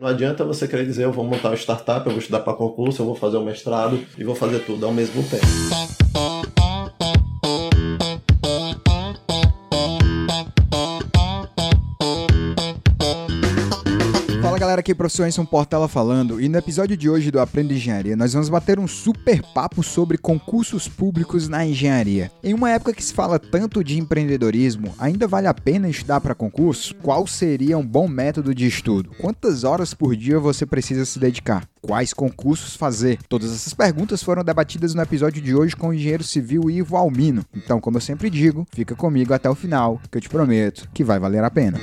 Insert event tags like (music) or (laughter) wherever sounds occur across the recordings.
Não adianta você querer dizer, eu vou montar uma startup, eu vou estudar para concurso, eu vou fazer um mestrado e vou fazer tudo ao mesmo tempo. Aqui é professor Enson Portela falando e no episódio de hoje do Aprenda Engenharia nós vamos bater um super papo sobre concursos públicos na engenharia. Em uma época que se fala tanto de empreendedorismo, ainda vale a pena estudar para concurso? Qual seria um bom método de estudo? Quantas horas por dia você precisa se dedicar? Quais concursos fazer? Todas essas perguntas foram debatidas no episódio de hoje com o engenheiro civil Ivo Almino. Então, como eu sempre digo, fica comigo até o final, que eu te prometo que vai valer a pena.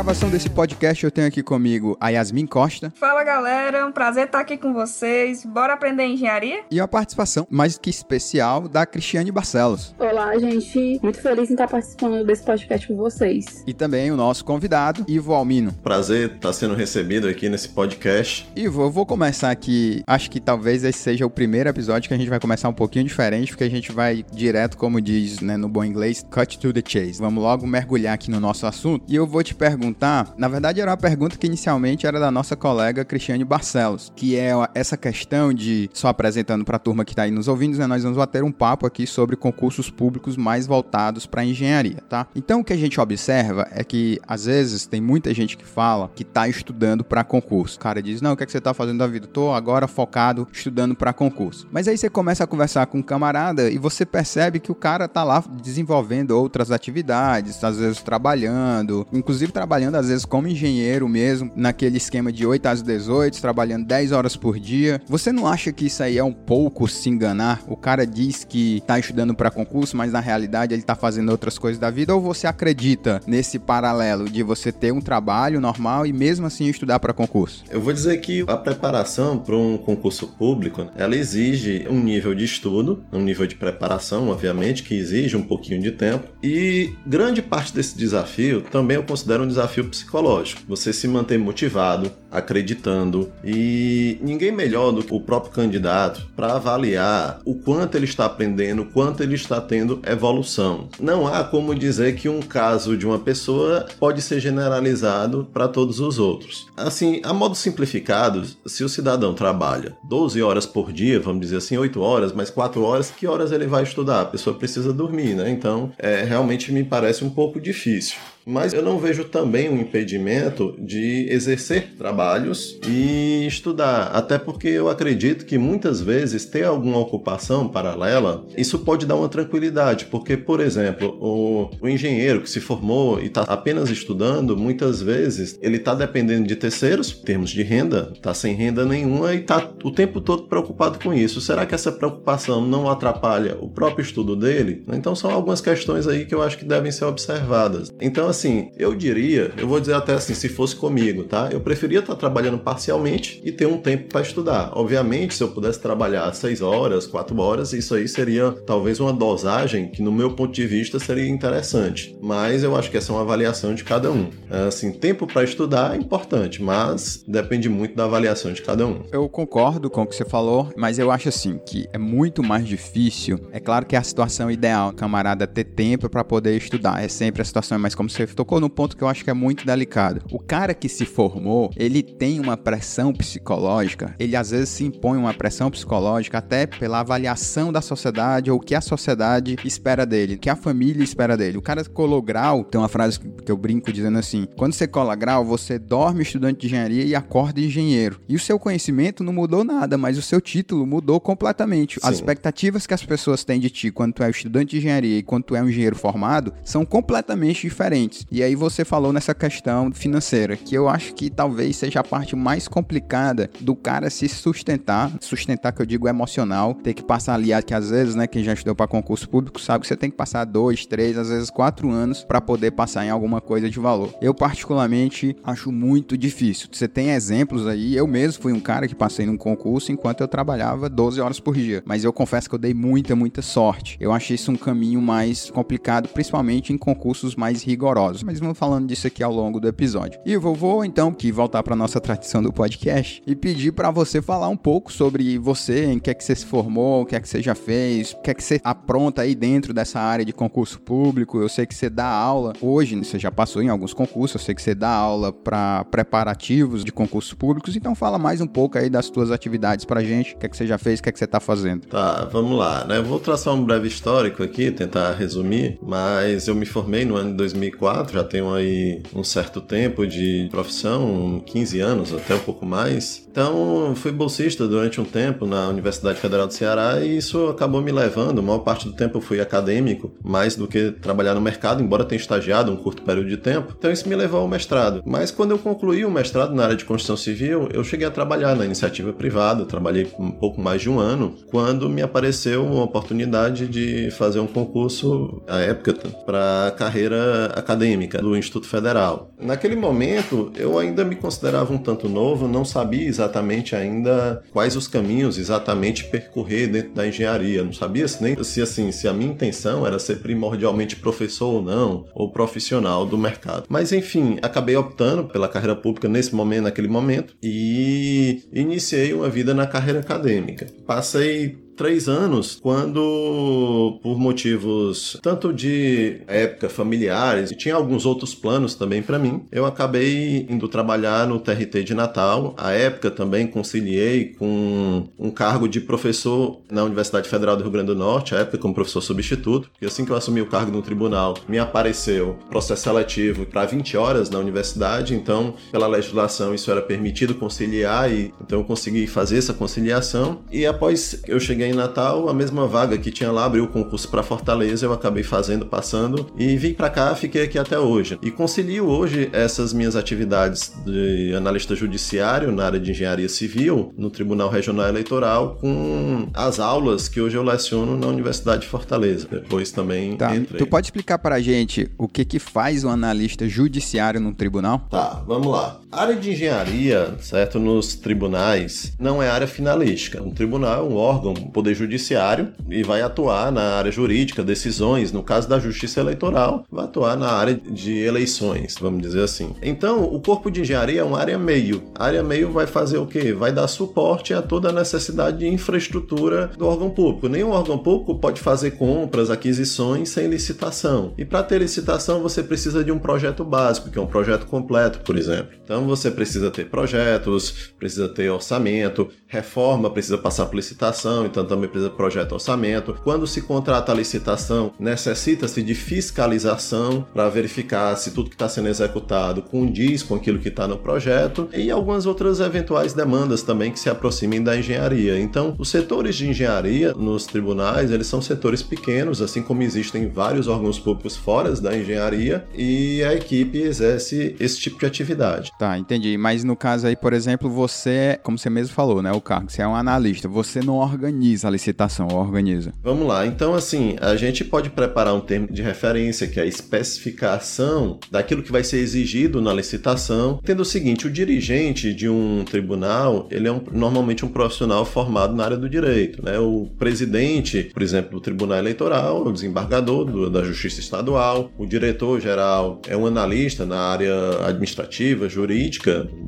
Gravação desse podcast, eu tenho aqui comigo a Yasmin Costa. Fala galera, um prazer estar aqui com vocês. Bora aprender engenharia? E a participação mais que especial da Cristiane Barcelos. Olá, gente. Muito feliz em estar participando desse podcast com vocês. E também o nosso convidado, Ivo Almino. Prazer estar sendo recebido aqui nesse podcast. Ivo, eu vou começar aqui. Acho que talvez esse seja o primeiro episódio que a gente vai começar um pouquinho diferente, porque a gente vai direto, como diz né, no bom inglês, cut to the chase. Vamos logo mergulhar aqui no nosso assunto. E eu vou te perguntar perguntar, na verdade era uma pergunta que inicialmente era da nossa colega Cristiane Barcelos, que é essa questão de, só apresentando para a turma que está aí nos ouvindo, né, nós vamos bater um papo aqui sobre concursos públicos mais voltados para engenharia, tá? Então o que a gente observa é que às vezes tem muita gente que fala que está estudando para concurso. O cara diz: "Não, o que, é que você está fazendo da vida? Tô agora focado estudando para concurso". Mas aí você começa a conversar com um camarada e você percebe que o cara tá lá desenvolvendo outras atividades, às vezes trabalhando, inclusive trabalhando trabalhando às vezes como engenheiro mesmo, naquele esquema de 8 às 18, trabalhando 10 horas por dia. Você não acha que isso aí é um pouco se enganar? O cara diz que tá estudando para concurso, mas na realidade ele tá fazendo outras coisas da vida ou você acredita nesse paralelo de você ter um trabalho normal e mesmo assim estudar para concurso? Eu vou dizer que a preparação para um concurso público, ela exige um nível de estudo, um nível de preparação, obviamente, que exige um pouquinho de tempo. E grande parte desse desafio também eu considero um desafio desafio psicológico. Você se manter motivado, acreditando e ninguém melhor do que o próprio candidato para avaliar o quanto ele está aprendendo, o quanto ele está tendo evolução. Não há como dizer que um caso de uma pessoa pode ser generalizado para todos os outros. Assim, a modo simplificado, se o cidadão trabalha 12 horas por dia, vamos dizer assim, 8 horas, mais 4 horas, que horas ele vai estudar? A pessoa precisa dormir, né? Então, é, realmente me parece um pouco difícil mas eu não vejo também um impedimento de exercer trabalhos e estudar, até porque eu acredito que muitas vezes ter alguma ocupação paralela, isso pode dar uma tranquilidade, porque, por exemplo, o, o engenheiro que se formou e está apenas estudando, muitas vezes ele está dependendo de terceiros, em termos de renda, está sem renda nenhuma e está o tempo todo preocupado com isso. Será que essa preocupação não atrapalha o próprio estudo dele? Então são algumas questões aí que eu acho que devem ser observadas. Então, assim, eu diria, eu vou dizer até assim, se fosse comigo, tá? Eu preferia estar trabalhando parcialmente e ter um tempo para estudar. Obviamente, se eu pudesse trabalhar seis horas, quatro horas, isso aí seria talvez uma dosagem que, no meu ponto de vista, seria interessante. Mas eu acho que essa é uma avaliação de cada um. Assim, tempo para estudar é importante, mas depende muito da avaliação de cada um. Eu concordo com o que você falou, mas eu acho assim que é muito mais difícil. É claro que é a situação ideal, camarada, ter tempo para poder estudar. É sempre a situação, mas como você você tocou no ponto que eu acho que é muito delicado. O cara que se formou, ele tem uma pressão psicológica, ele às vezes se impõe uma pressão psicológica até pela avaliação da sociedade ou o que a sociedade espera dele, o que a família espera dele. O cara colou grau, tem uma frase que eu brinco dizendo assim: quando você cola grau, você dorme estudante de engenharia e acorda engenheiro. E o seu conhecimento não mudou nada, mas o seu título mudou completamente. Sim. As expectativas que as pessoas têm de ti quando tu é estudante de engenharia e quando tu é um engenheiro formado são completamente diferentes. E aí você falou nessa questão financeira, que eu acho que talvez seja a parte mais complicada do cara se sustentar, sustentar que eu digo emocional, ter que passar ali, que às vezes, né, quem já estudou para concurso público sabe que você tem que passar dois, três, às vezes quatro anos para poder passar em alguma coisa de valor. Eu particularmente acho muito difícil. Você tem exemplos aí, eu mesmo fui um cara que passei num concurso enquanto eu trabalhava 12 horas por dia, mas eu confesso que eu dei muita, muita sorte. Eu achei isso um caminho mais complicado, principalmente em concursos mais rigorosos amorosos, mas vamos falando disso aqui ao longo do episódio. E vou então que voltar para nossa tradição do podcast e pedir para você falar um pouco sobre você, em que é que você se formou, o que é que você já fez, o que é que você apronta aí dentro dessa área de concurso público. Eu sei que você dá aula hoje, você já passou em alguns concursos, eu sei que você dá aula para preparativos de concursos públicos, então fala mais um pouco aí das suas atividades pra gente, o que é que você já fez, o que é que você tá fazendo. Tá, vamos lá, né? Eu vou traçar um breve histórico aqui, tentar resumir, mas eu me formei no ano de 2004, já tenho aí um certo tempo de profissão, 15 anos, até um pouco mais. Então, fui bolsista durante um tempo na Universidade Federal do Ceará e isso acabou me levando, a maior parte do tempo eu fui acadêmico, mais do que trabalhar no mercado, embora tenha estagiado um curto período de tempo. Então, isso me levou ao mestrado. Mas quando eu concluí o mestrado na área de construção civil, eu cheguei a trabalhar na iniciativa privada, trabalhei um pouco mais de um ano, quando me apareceu uma oportunidade de fazer um concurso, à época, para carreira acadêmica do Instituto Federal. Naquele momento, eu ainda me considerava um tanto novo, não sabia exatamente ainda quais os caminhos exatamente percorrer dentro da engenharia. Não sabia se nem se assim, se a minha intenção era ser primordialmente professor ou não, ou profissional do mercado. Mas enfim, acabei optando pela carreira pública nesse momento, naquele momento, e iniciei uma vida na carreira acadêmica. Passei três anos, quando, por motivos tanto de época familiares, e tinha alguns outros planos também para mim, eu acabei indo trabalhar no TRT de Natal. A época também conciliei com um cargo de professor na Universidade Federal do Rio Grande do Norte, a época como professor substituto, e assim que eu assumi o cargo no tribunal, me apareceu processo seletivo para 20 horas na universidade, então, pela legislação, isso era permitido conciliar, e então eu consegui fazer essa conciliação. E após eu cheguei em Natal, a mesma vaga que tinha lá abriu o concurso para Fortaleza, eu acabei fazendo, passando e vim para cá, fiquei aqui até hoje. E concilio hoje essas minhas atividades de analista judiciário na área de engenharia civil no Tribunal Regional Eleitoral com as aulas que hoje eu leciono na Universidade de Fortaleza. Depois também tá. entrei. Tu pode explicar para a gente o que que faz um analista judiciário no tribunal? Tá, vamos lá. Área de engenharia, certo, nos tribunais não é área finalística. Um tribunal é um órgão Poder Judiciário e vai atuar na área jurídica, decisões, no caso da Justiça Eleitoral, vai atuar na área de eleições, vamos dizer assim. Então, o corpo de engenharia é uma área meio. A área meio vai fazer o quê? Vai dar suporte a toda a necessidade de infraestrutura do órgão público. Nenhum órgão público pode fazer compras, aquisições sem licitação. E para ter licitação, você precisa de um projeto básico, que é um projeto completo, por exemplo. Então, você precisa ter projetos, precisa ter orçamento, reforma precisa passar por licitação, então também precisa projeto orçamento. Quando se contrata a licitação, necessita-se de fiscalização para verificar se tudo que está sendo executado condiz com aquilo que está no projeto e algumas outras eventuais demandas também que se aproximem da engenharia. Então, os setores de engenharia nos tribunais, eles são setores pequenos, assim como existem vários órgãos públicos fora da engenharia e a equipe exerce esse tipo de atividade. Tá, entendi. Mas no caso aí, por exemplo, você, como você mesmo falou, né, o cargo, você é um analista, você não organiza a licitação, organiza. Vamos lá. Então, assim, a gente pode preparar um termo de referência, que é a especificação daquilo que vai ser exigido na licitação, tendo o seguinte, o dirigente de um tribunal, ele é um, normalmente um profissional formado na área do direito, né? O presidente, por exemplo, do Tribunal Eleitoral, o desembargador do, da Justiça Estadual, o diretor-geral é um analista na área administrativa, jurídica,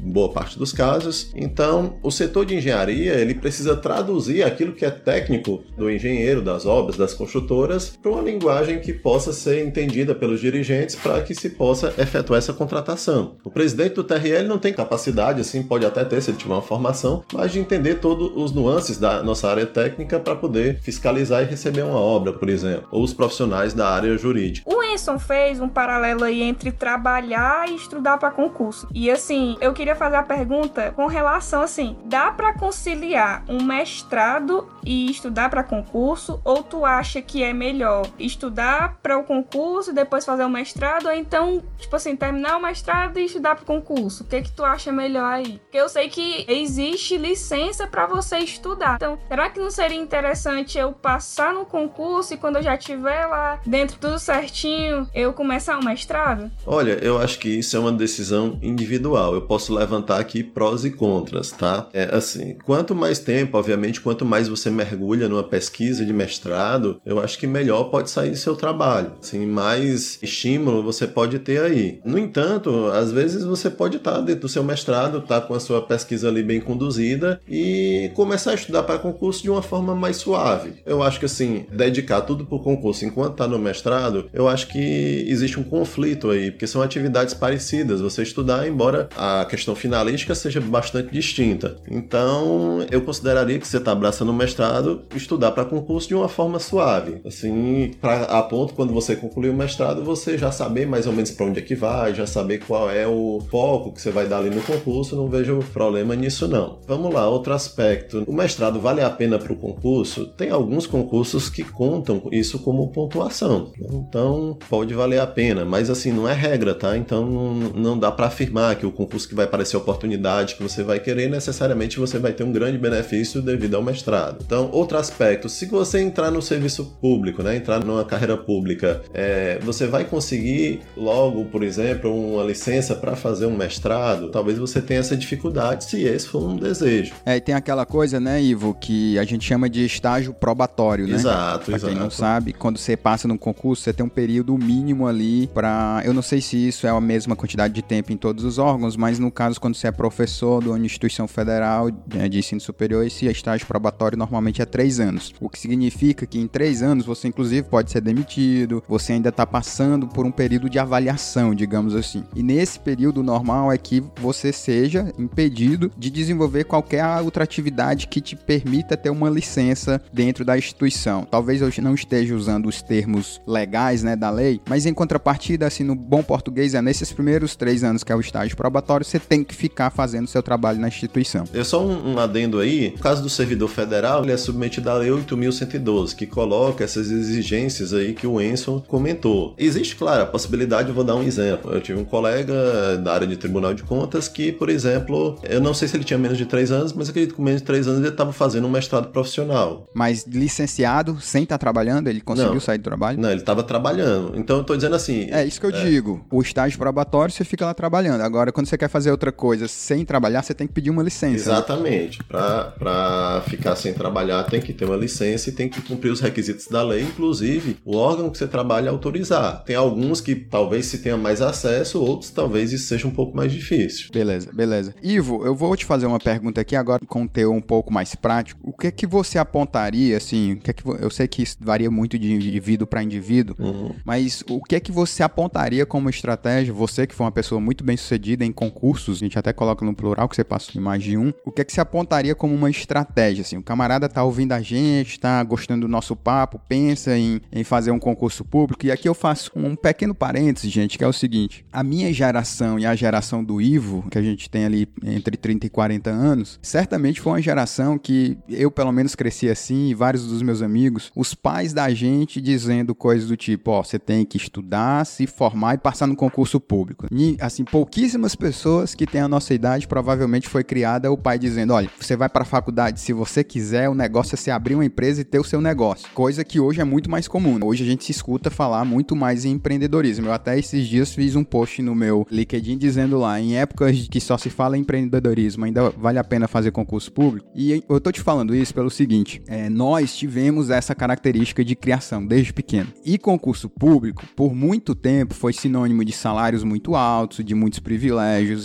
boa parte dos casos. Então, o setor de engenharia, ele precisa traduzir aquilo que é técnico do engenheiro, das obras, das construtoras, para uma linguagem que possa ser entendida pelos dirigentes para que se possa efetuar essa contratação. O presidente do TRL não tem capacidade, assim, pode até ter se ele tiver uma formação, mas de entender todos os nuances da nossa área técnica para poder fiscalizar e receber uma obra, por exemplo, ou os profissionais da área jurídica. O Enson fez um paralelo aí entre trabalhar e estudar para concurso. E assim, eu queria fazer a pergunta com relação assim, dá para conciliar um mestrado e estudar para concurso ou tu acha que é melhor estudar para o concurso e depois fazer o mestrado ou então, tipo assim, terminar o mestrado e estudar para o concurso? O que que tu acha melhor aí? Porque eu sei que existe licença para você estudar. Então, será que não seria interessante eu passar no concurso e quando eu já tiver lá dentro tudo certinho, eu começar o mestrado? Olha, eu acho que isso é uma decisão individual. Eu posso levantar aqui prós e contras, tá? É assim, quanto mais tempo, obviamente, quanto mais você mergulha numa pesquisa de mestrado, eu acho que melhor pode sair seu trabalho. Assim, mais estímulo você pode ter aí. No entanto, às vezes você pode estar dentro do seu mestrado, estar tá com a sua pesquisa ali bem conduzida e começar a estudar para concurso de uma forma mais suave. Eu acho que assim, dedicar tudo para o concurso enquanto está no mestrado, eu acho que existe um conflito aí, porque são atividades parecidas. Você estudar, embora a questão finalística seja bastante distinta. Então, eu consideraria que você está abraçando o mestrado, estudar para concurso de uma forma suave. Assim, pra, a ponto quando você concluir o mestrado, você já saber mais ou menos para onde é que vai, já saber qual é o foco que você vai dar ali no concurso, não vejo problema nisso não. Vamos lá, outro aspecto. O mestrado vale a pena para o concurso? Tem alguns concursos que contam isso como pontuação. Então, pode valer a pena, mas assim, não é regra, tá? Então, não dá para afirmar que o concurso que vai aparecer oportunidade que você vai querer, necessariamente você vai ter um grande benefício devido ao mestrado. Então, outro aspecto, se você entrar no serviço público, né, entrar numa carreira pública, é, você vai conseguir logo, por exemplo, uma licença para fazer um mestrado? Talvez você tenha essa dificuldade se esse for um desejo. É, e tem aquela coisa, né, Ivo, que a gente chama de estágio probatório, né? Exato, pra exato. quem não sabe, quando você passa num concurso, você tem um período mínimo ali para, eu não sei se isso é a mesma quantidade de tempo em todos os órgãos, mas no caso quando você é professor de uma instituição federal né, de ensino superior, esse estágio probatório normalmente é três anos. O que significa que em três anos você inclusive pode ser demitido, você ainda está passando por um período de avaliação, digamos assim. E nesse período normal é que você seja impedido de desenvolver qualquer outra atividade que te permita ter uma licença dentro da instituição. Talvez eu não esteja usando os termos legais, né, da lei, mas em contrapartida, assim, no bom português, é nesses primeiros três anos que é o estágio probatório, você tem que ficar fazendo seu trabalho na instituição. É só um, um adendo aí, no caso do servidor federal, ele é submetido à lei 8.112, que coloca essas exigências aí que o Enson comentou. Existe, claro, a possibilidade, eu vou dar um exemplo. Eu tive um colega da área de Tribunal de Contas que, por exemplo, eu não sei se ele tinha menos de três anos, mas acredito que com menos de três anos ele estava fazendo um mestrado profissional. Mas licenciado, sem estar tá trabalhando, ele conseguiu não, sair do trabalho? Não, ele estava trabalhando. Então eu tô dizendo assim. É isso que eu é... digo. O estágio probatório você fica lá trabalhando. Agora, quando você quer fazer outra coisa sem trabalhar, você tem que pedir uma licença. Né? Exatamente. Né? Para ficar sem trabalhar, tem que ter uma licença e tem que cumprir os requisitos da lei, inclusive o órgão que você trabalha autorizar. Tem alguns que talvez se tenha mais acesso, outros talvez isso seja um pouco mais difícil. Beleza, beleza. Ivo, eu vou te fazer uma pergunta aqui agora com um teu um pouco mais prático. O que é que você apontaria, assim, o que é que eu sei que isso varia muito de indivíduo para indivíduo, uhum. mas o que é que você apontaria como estratégia, você que foi uma pessoa muito bem sucedida em concursos, a gente até coloca no plural que você passou em mais de um, o que é que você apontaria como uma estratégia, assim, o camarada tá ouvindo a gente, tá gostando do nosso papo, pensa em, em fazer um concurso público, e aqui eu faço um pequeno parênteses, gente, que é o seguinte, a minha geração e a geração do Ivo, que a gente tem ali entre 30 e 40 anos, certamente foi uma geração que eu pelo menos cresci assim, e vários dos meus amigos, os pais da gente dizendo coisas do tipo, ó, você tem que estudar, se formar e passar no concurso público. E, assim, pouquíssimas pessoas que têm a nossa idade provavelmente foi criada o pai dizendo, olha, você vai para a faculdade se você quiser, o negócio é você abrir uma empresa e ter o seu negócio. Coisa que hoje é muito mais comum. Hoje a gente se escuta falar muito mais em empreendedorismo. Eu até esses dias fiz um post no meu LinkedIn dizendo lá, em épocas que só se fala em empreendedorismo, ainda vale a pena fazer concurso público? E eu tô te falando isso pelo seguinte, é, nós tivemos essa característica de criação desde pequeno. E concurso público, por muito tempo, foi sinônimo de salários muito altos, de muitos privilégios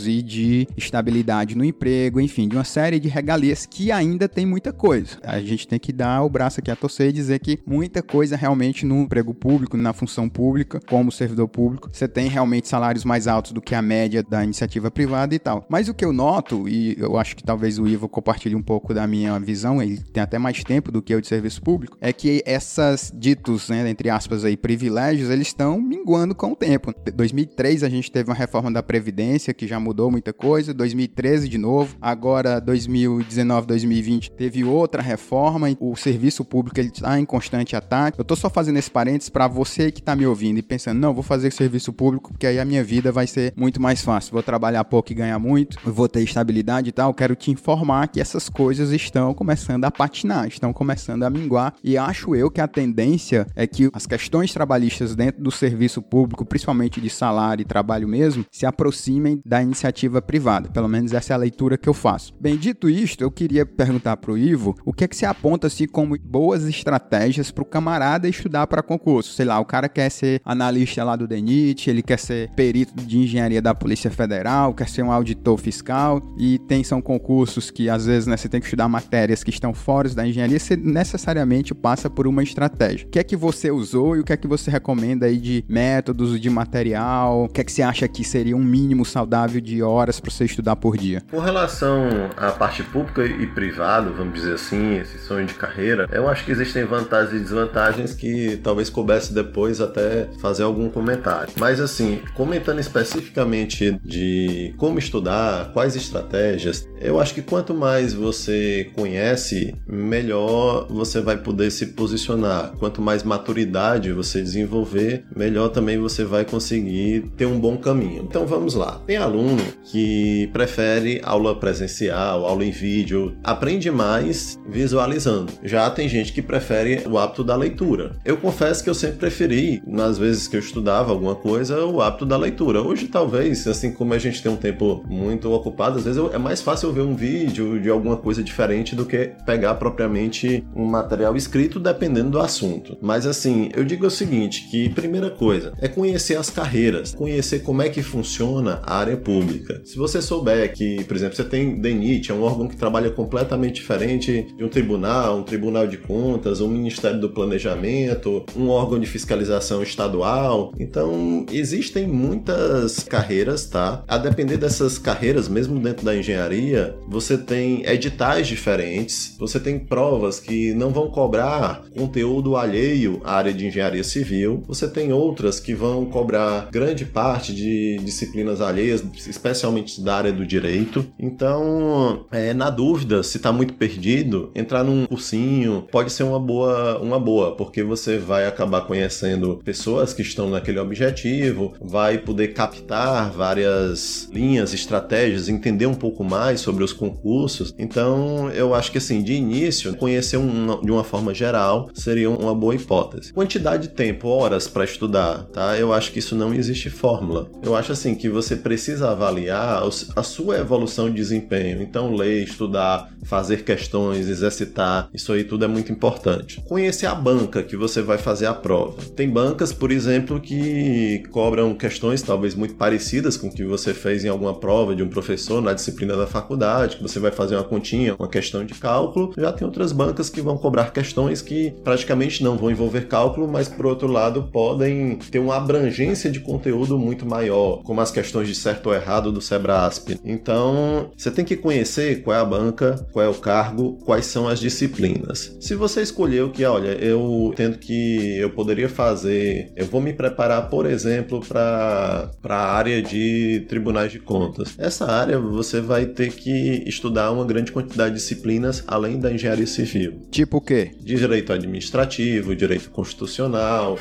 e de estabilidade no emprego, enfim, de uma série de regalias que ainda tem muita coisa. A gente tem que dar o braço aqui a torcer e dizer que muita coisa realmente no emprego público, na função pública, como servidor público, você tem realmente salários mais altos do que a média da iniciativa privada e tal. Mas o que eu noto, e eu acho que talvez o Ivo compartilhe um pouco da minha visão, ele tem até mais tempo do que eu de serviço público, é que essas ditos, né, entre aspas aí, privilégios, eles estão minguando com o tempo. 2003 a gente teve uma reforma da Previdência que já mudou muita coisa, 2013 de novo, agora 2019, 2020 teve outra reforma, o serviço público ele está em constante ataque. Eu tô só fazendo esse parênteses para você que tá me ouvindo e pensando, não, vou fazer serviço público porque aí a minha vida vai ser muito mais fácil. Vou trabalhar pouco e ganhar muito, vou ter estabilidade e tal. Quero te informar que essas coisas estão começando a patinar, estão começando a minguar e acho eu que a tendência é que as questões trabalhistas dentro do serviço público, principalmente de salário e trabalho mesmo, se aproximem da iniciativa privada. Pelo menos essa é a leitura que eu faço. Bem dito isto, eu queria perguntar para o Ivo o que é que você aponta assim como boas estratégias para o camarada estudar para concurso? Sei lá, o cara quer ser analista lá do DENIT, ele quer ser perito de engenharia da Polícia Federal, quer ser um auditor fiscal e tem são concursos que às vezes né, você tem que estudar matérias que estão fora da engenharia, você necessariamente passa por uma estratégia. O que é que você usou e o que é que você recomenda aí de métodos, de material? O que é que você acha que seria um mínimo saudável de horas para você estudar por dia? Com relação à parte pública e privada, vamos dizer assim, esse sonho de carreira, eu acho que existem vantagens e desvantagens que talvez coubesse depois até fazer algum comentário. Mas assim, comentando especificamente de como estudar, quais estratégias, eu acho que quanto mais você conhece, melhor você vai poder se posicionar. Quanto mais maturidade você desenvolver, melhor também você vai conseguir ter um bom caminho. Então vamos lá. Tem aluno que prefere aula presencial, aula em vídeo, aprende mais visualizando. Já tem gente que prefere o hábito da leitura. Eu confesso que eu sempre preferi, nas vezes que eu estudava alguma coisa, o hábito da leitura. Hoje talvez, assim como a gente tem um tempo muito ocupado, às vezes é mais fácil ver um vídeo de alguma coisa diferente do que pegar propriamente um material escrito, dependendo do assunto. Mas assim, eu digo o seguinte, que primeira coisa é conhecer as carreiras, conhecer como é que funciona a área pública. Se você souber que, por exemplo, você tem DENIT, é um órgão que trabalha completamente diferente de um tribunal, um tribunal de contas, um ministério do planejamento, um órgão de fiscalização estadual. Então, existem muitas carreiras, tá? A depender dessas carreiras, mesmo dentro da engenharia, você tem editais diferentes, você tem provas que não vão cobrar conteúdo alheio à área de engenharia civil, você tem outras que vão cobrar grande parte de disciplinas alheias, especialmente da área do direito. Então, é, na dúvida, se está muito perdido, entrar num cursinho pode ser uma boa, uma boa, porque você vai acabar conhecendo pessoas que estão naquele objetivo, vai poder captar várias linhas, estratégias, entender um pouco mais sobre os concursos. Então, eu acho que assim, de início, conhecer um, de uma forma geral seria uma boa hipótese. Quantidade de tempo, horas para estudar, tá? Eu acho que isso não existe fórmula. Eu acho assim que você precisa avaliar a sua evolução de desempenho. Então, ler, estudar, fazer questões, exercitar, isso aí tudo é muito importante. Conhecer a banca que você vai fazer a prova. Tem bancas, por exemplo, que cobram questões talvez muito parecidas com o que você fez em alguma prova de um professor na disciplina da faculdade, que você vai fazer uma continha, uma questão de cálculo. Já tem outras bancas que vão cobrar questões que praticamente não vão envolver cálculo, mas por outro lado podem ter uma abrangência de conteúdo muito maior, como as questões de certo ou errado do Sebrasp. Então, você tem que conhecer qual é a banca, qual é o cargo, quais são as disciplinas. Se você escolheu que, olha, eu entendo que eu poderia fazer, eu vou me preparar, por exemplo, para a área de tribunais de contas. Essa área você vai ter que estudar uma grande quantidade de disciplinas além da engenharia civil. Tipo o quê? Direito administrativo, direito constitucional,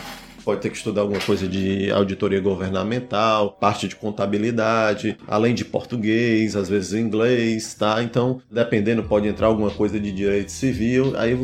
pode ter que estudar alguma coisa de auditoria governamental, parte de contabilidade, além de português, às vezes inglês, tá? Então, dependendo, pode entrar alguma coisa de direito civil. Aí,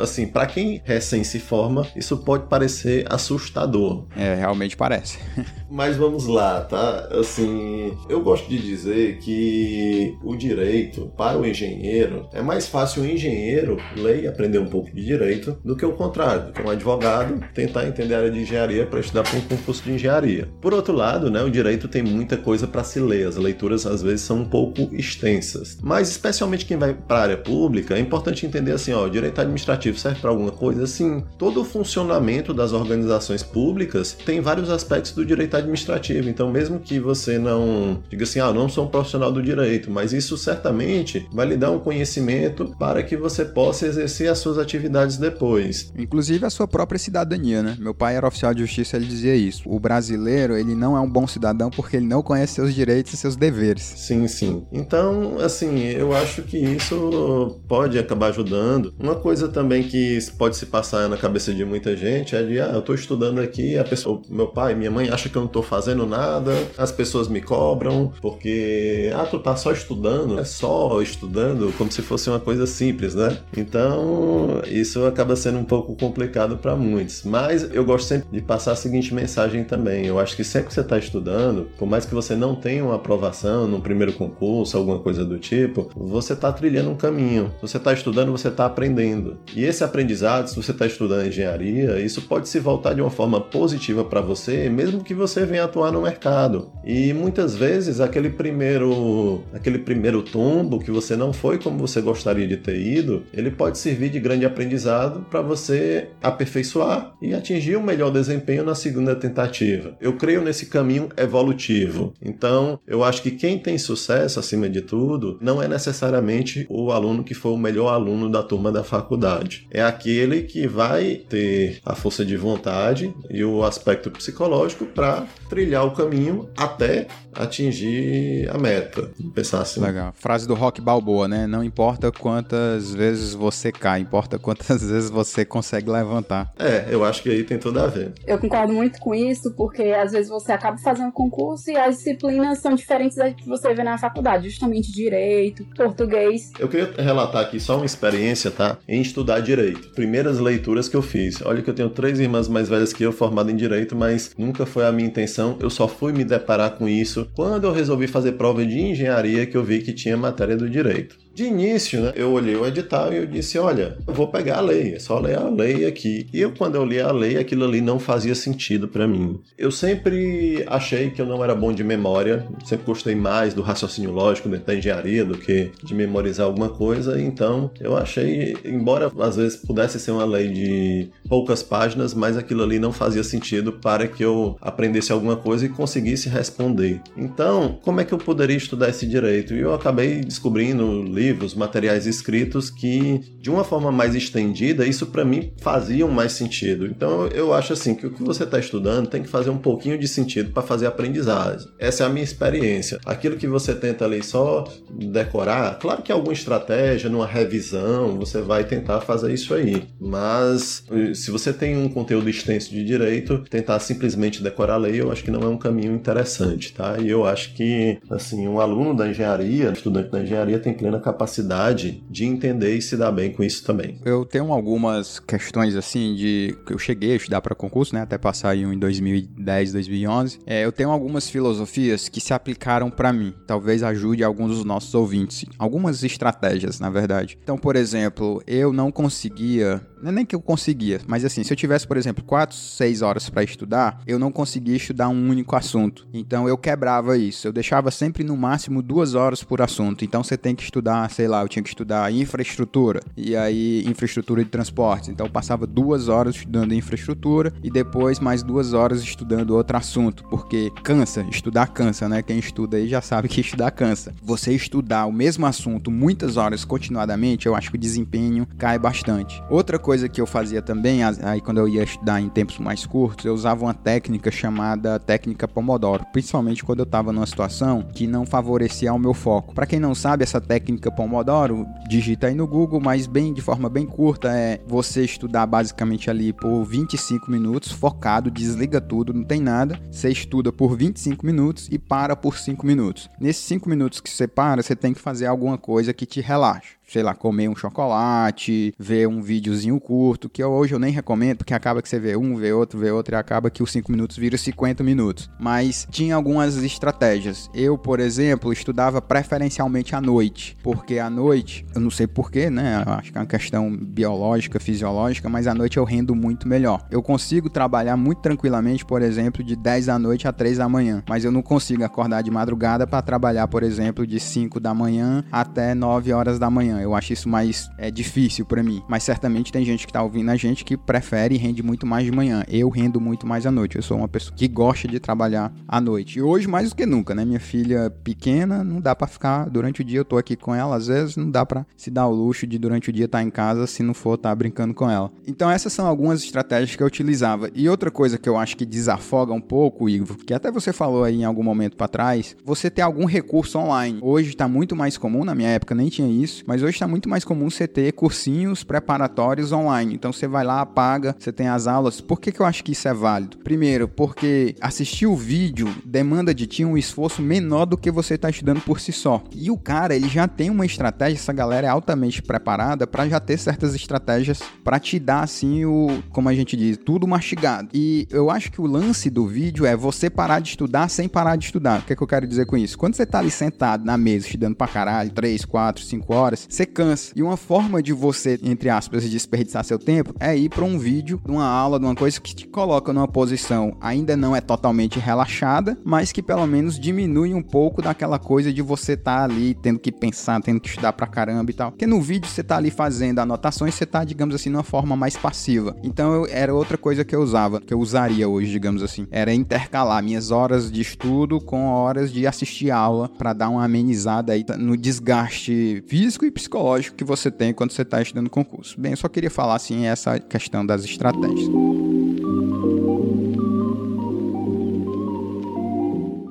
assim, para quem recém se forma, isso pode parecer assustador. É, realmente parece. (laughs) Mas vamos lá, tá? Assim, eu gosto de dizer que o direito para o engenheiro é mais fácil o engenheiro ler e aprender um pouco de direito do que o contrário, do que um advogado tentar entender a área de engenharia para estudar para um concurso de engenharia. Por outro lado, né, o direito tem muita coisa para se ler, as leituras às vezes são um pouco extensas. Mas especialmente quem vai para a área pública, é importante entender assim, ó, o direito administrativo serve para alguma coisa assim, todo o funcionamento das organizações públicas tem vários aspectos do direito administrativo. Então, mesmo que você não diga assim, ah, não sou um profissional do direito, mas isso certamente vai lhe dar um conhecimento para que você possa exercer as suas atividades depois. Inclusive a sua própria cidadania, né? Meu pai era oficial de justiça, ele dizia isso. O brasileiro, ele não é um bom cidadão porque ele não conhece seus direitos e seus deveres. Sim, sim. Então, assim, eu acho que isso pode acabar ajudando. Uma coisa também que pode se passar na cabeça de muita gente é de, ah, eu tô estudando aqui, a pessoa, meu pai, minha mãe acha que eu não tô fazendo nada, as pessoas me cobram porque, ah, tu tá só estudando, é só estudando, como se fosse uma coisa simples, né? Então, isso acaba sendo um pouco complicado para muitos. Mas eu gosto sempre de passar a seguinte mensagem também. Eu acho que sempre que você está estudando, por mais que você não tenha uma aprovação no primeiro concurso, alguma coisa do tipo, você está trilhando um caminho. Se você está estudando, você está aprendendo. E esse aprendizado, se você está estudando engenharia, isso pode se voltar de uma forma positiva para você, mesmo que você venha atuar no mercado. E muitas vezes aquele primeiro, aquele primeiro tombo que você não foi como você gostaria de ter ido, ele pode servir de grande aprendizado para você aperfeiçoar e atingir um melhor desempenho na segunda tentativa. Eu creio nesse caminho evolutivo. Então, eu acho que quem tem sucesso acima de tudo não é necessariamente o aluno que foi o melhor aluno da turma da faculdade. É aquele que vai ter a força de vontade e o aspecto psicológico para trilhar o caminho até atingir a meta. Pensar assim. Legal. Frase do Rock Balboa, né? Não importa quantas vezes você cai, importa quantas (laughs) vezes você consegue levantar. É, eu acho que aí tem tudo a ver. Eu concordo muito com isso, porque às vezes você acaba fazendo concurso e as disciplinas são diferentes das que você vê na faculdade, justamente direito, português. Eu queria relatar aqui só uma experiência, tá? Em estudar direito. Primeiras leituras que eu fiz. Olha que eu tenho três irmãs mais velhas que eu, formado em direito, mas nunca foi a minha intenção. Eu só fui me deparar com isso quando eu resolvi fazer prova de engenharia que eu vi que tinha matéria do direito. De início, né, eu olhei o edital e eu disse, olha, eu vou pegar a lei, é só ler a lei aqui. E eu, quando eu li a lei, aquilo ali não fazia sentido para mim. Eu sempre achei que eu não era bom de memória, sempre gostei mais do raciocínio lógico dentro da engenharia do que de memorizar alguma coisa, então eu achei, embora às vezes pudesse ser uma lei de poucas páginas, mas aquilo ali não fazia sentido para que eu aprendesse alguma coisa e conseguisse responder. Então, como é que eu poderia estudar esse direito? E eu acabei descobrindo livros, materiais escritos que, de uma forma mais estendida, isso para mim fazia mais sentido. Então eu acho assim que o que você está estudando tem que fazer um pouquinho de sentido para fazer aprendizagem. Essa é a minha experiência. Aquilo que você tenta ali só decorar, claro que alguma estratégia, numa revisão, você vai tentar fazer isso aí. Mas se você tem um conteúdo extenso de direito, tentar simplesmente decorar a lei, eu acho que não é um caminho interessante, tá? E eu acho que, assim, um aluno da engenharia, estudante da engenharia, tem plena capacidade capacidade de entender e se dar bem com isso também. Eu tenho algumas questões assim de eu cheguei a estudar para concurso, né, até passar em, em 2010, 2011. É, eu tenho algumas filosofias que se aplicaram para mim. Talvez ajude alguns dos nossos ouvintes. Algumas estratégias, na verdade. Então, por exemplo, eu não conseguia não é nem que eu conseguia, mas assim, se eu tivesse, por exemplo, 4, 6 horas para estudar, eu não conseguia estudar um único assunto. Então eu quebrava isso. Eu deixava sempre no máximo duas horas por assunto. Então você tem que estudar, sei lá, eu tinha que estudar infraestrutura e aí infraestrutura de transporte. Então eu passava duas horas estudando infraestrutura e depois mais duas horas estudando outro assunto, porque cansa, estudar cansa, né? Quem estuda aí já sabe que estudar cansa. Você estudar o mesmo assunto muitas horas continuadamente, eu acho que o desempenho cai bastante. Outra coisa que eu fazia também, aí quando eu ia estudar em tempos mais curtos, eu usava uma técnica chamada técnica Pomodoro, principalmente quando eu estava numa situação que não favorecia o meu foco. Para quem não sabe, essa técnica Pomodoro, digita aí no Google, mas bem de forma bem curta é você estudar basicamente ali por 25 minutos, focado, desliga tudo, não tem nada. Você estuda por 25 minutos e para por 5 minutos. Nesses 5 minutos que você para, você tem que fazer alguma coisa que te relaxe sei lá, comer um chocolate, ver um videozinho curto, que hoje eu nem recomendo, porque acaba que você vê um, vê outro, vê outro, e acaba que os 5 minutos viram 50 minutos. Mas tinha algumas estratégias. Eu, por exemplo, estudava preferencialmente à noite, porque à noite, eu não sei porquê, né? Acho que é uma questão biológica, fisiológica, mas à noite eu rendo muito melhor. Eu consigo trabalhar muito tranquilamente, por exemplo, de 10 da noite a 3 da manhã, mas eu não consigo acordar de madrugada para trabalhar, por exemplo, de 5 da manhã até 9 horas da manhã Eu acho isso mais é, difícil para mim. Mas certamente tem gente que tá ouvindo a gente que prefere e rende muito mais de manhã. Eu rendo muito mais à noite. Eu sou uma pessoa que gosta de trabalhar à noite. E hoje mais do que nunca, né? Minha filha pequena, não dá para ficar durante o dia. Eu tô aqui com ela, às vezes não dá para se dar o luxo de durante o dia estar tá em casa se não for estar tá brincando com ela. Então essas são algumas estratégias que eu utilizava. E outra coisa que eu acho que desafoga um pouco, Ivo, que até você falou aí em algum momento para trás, você ter algum recurso online. Hoje está muito mais comum, na minha época nem tinha isso, mas hoje está muito mais comum você ter cursinhos preparatórios online. Então você vai lá, apaga, você tem as aulas. Por que, que eu acho que isso é válido? Primeiro, porque assistir o vídeo demanda de ti um esforço menor do que você está estudando por si só. E o cara, ele já tem uma estratégia, essa galera é altamente preparada para já ter certas estratégias para te dar assim o, como a gente diz, tudo mastigado. E eu acho que o lance do vídeo é você parar de estudar sem parar de estudar. O que, é que eu quero dizer com isso? Quando você tá ali sentado na mesa estudando pra caralho, 3, 4, 5 horas, você cansa. E uma forma de você, entre aspas, desperdiçar seu tempo é ir para um vídeo, de uma aula, uma coisa que te coloca numa posição ainda não é totalmente relaxada, mas que pelo menos diminui um pouco daquela coisa de você estar tá ali tendo que pensar, tendo que estudar pra caramba e tal. Porque no vídeo você tá ali fazendo anotações, você tá, digamos assim, numa forma mais passiva. Então eu, era outra coisa que eu usava, que eu usaria hoje, digamos assim. Era intercalar minhas horas de estudo com horas de assistir aula para dar uma amenizada aí no desgaste físico e psicológico que você tem quando você tá estudando concurso. Bem, eu só queria falar assim essa questão das estratégias.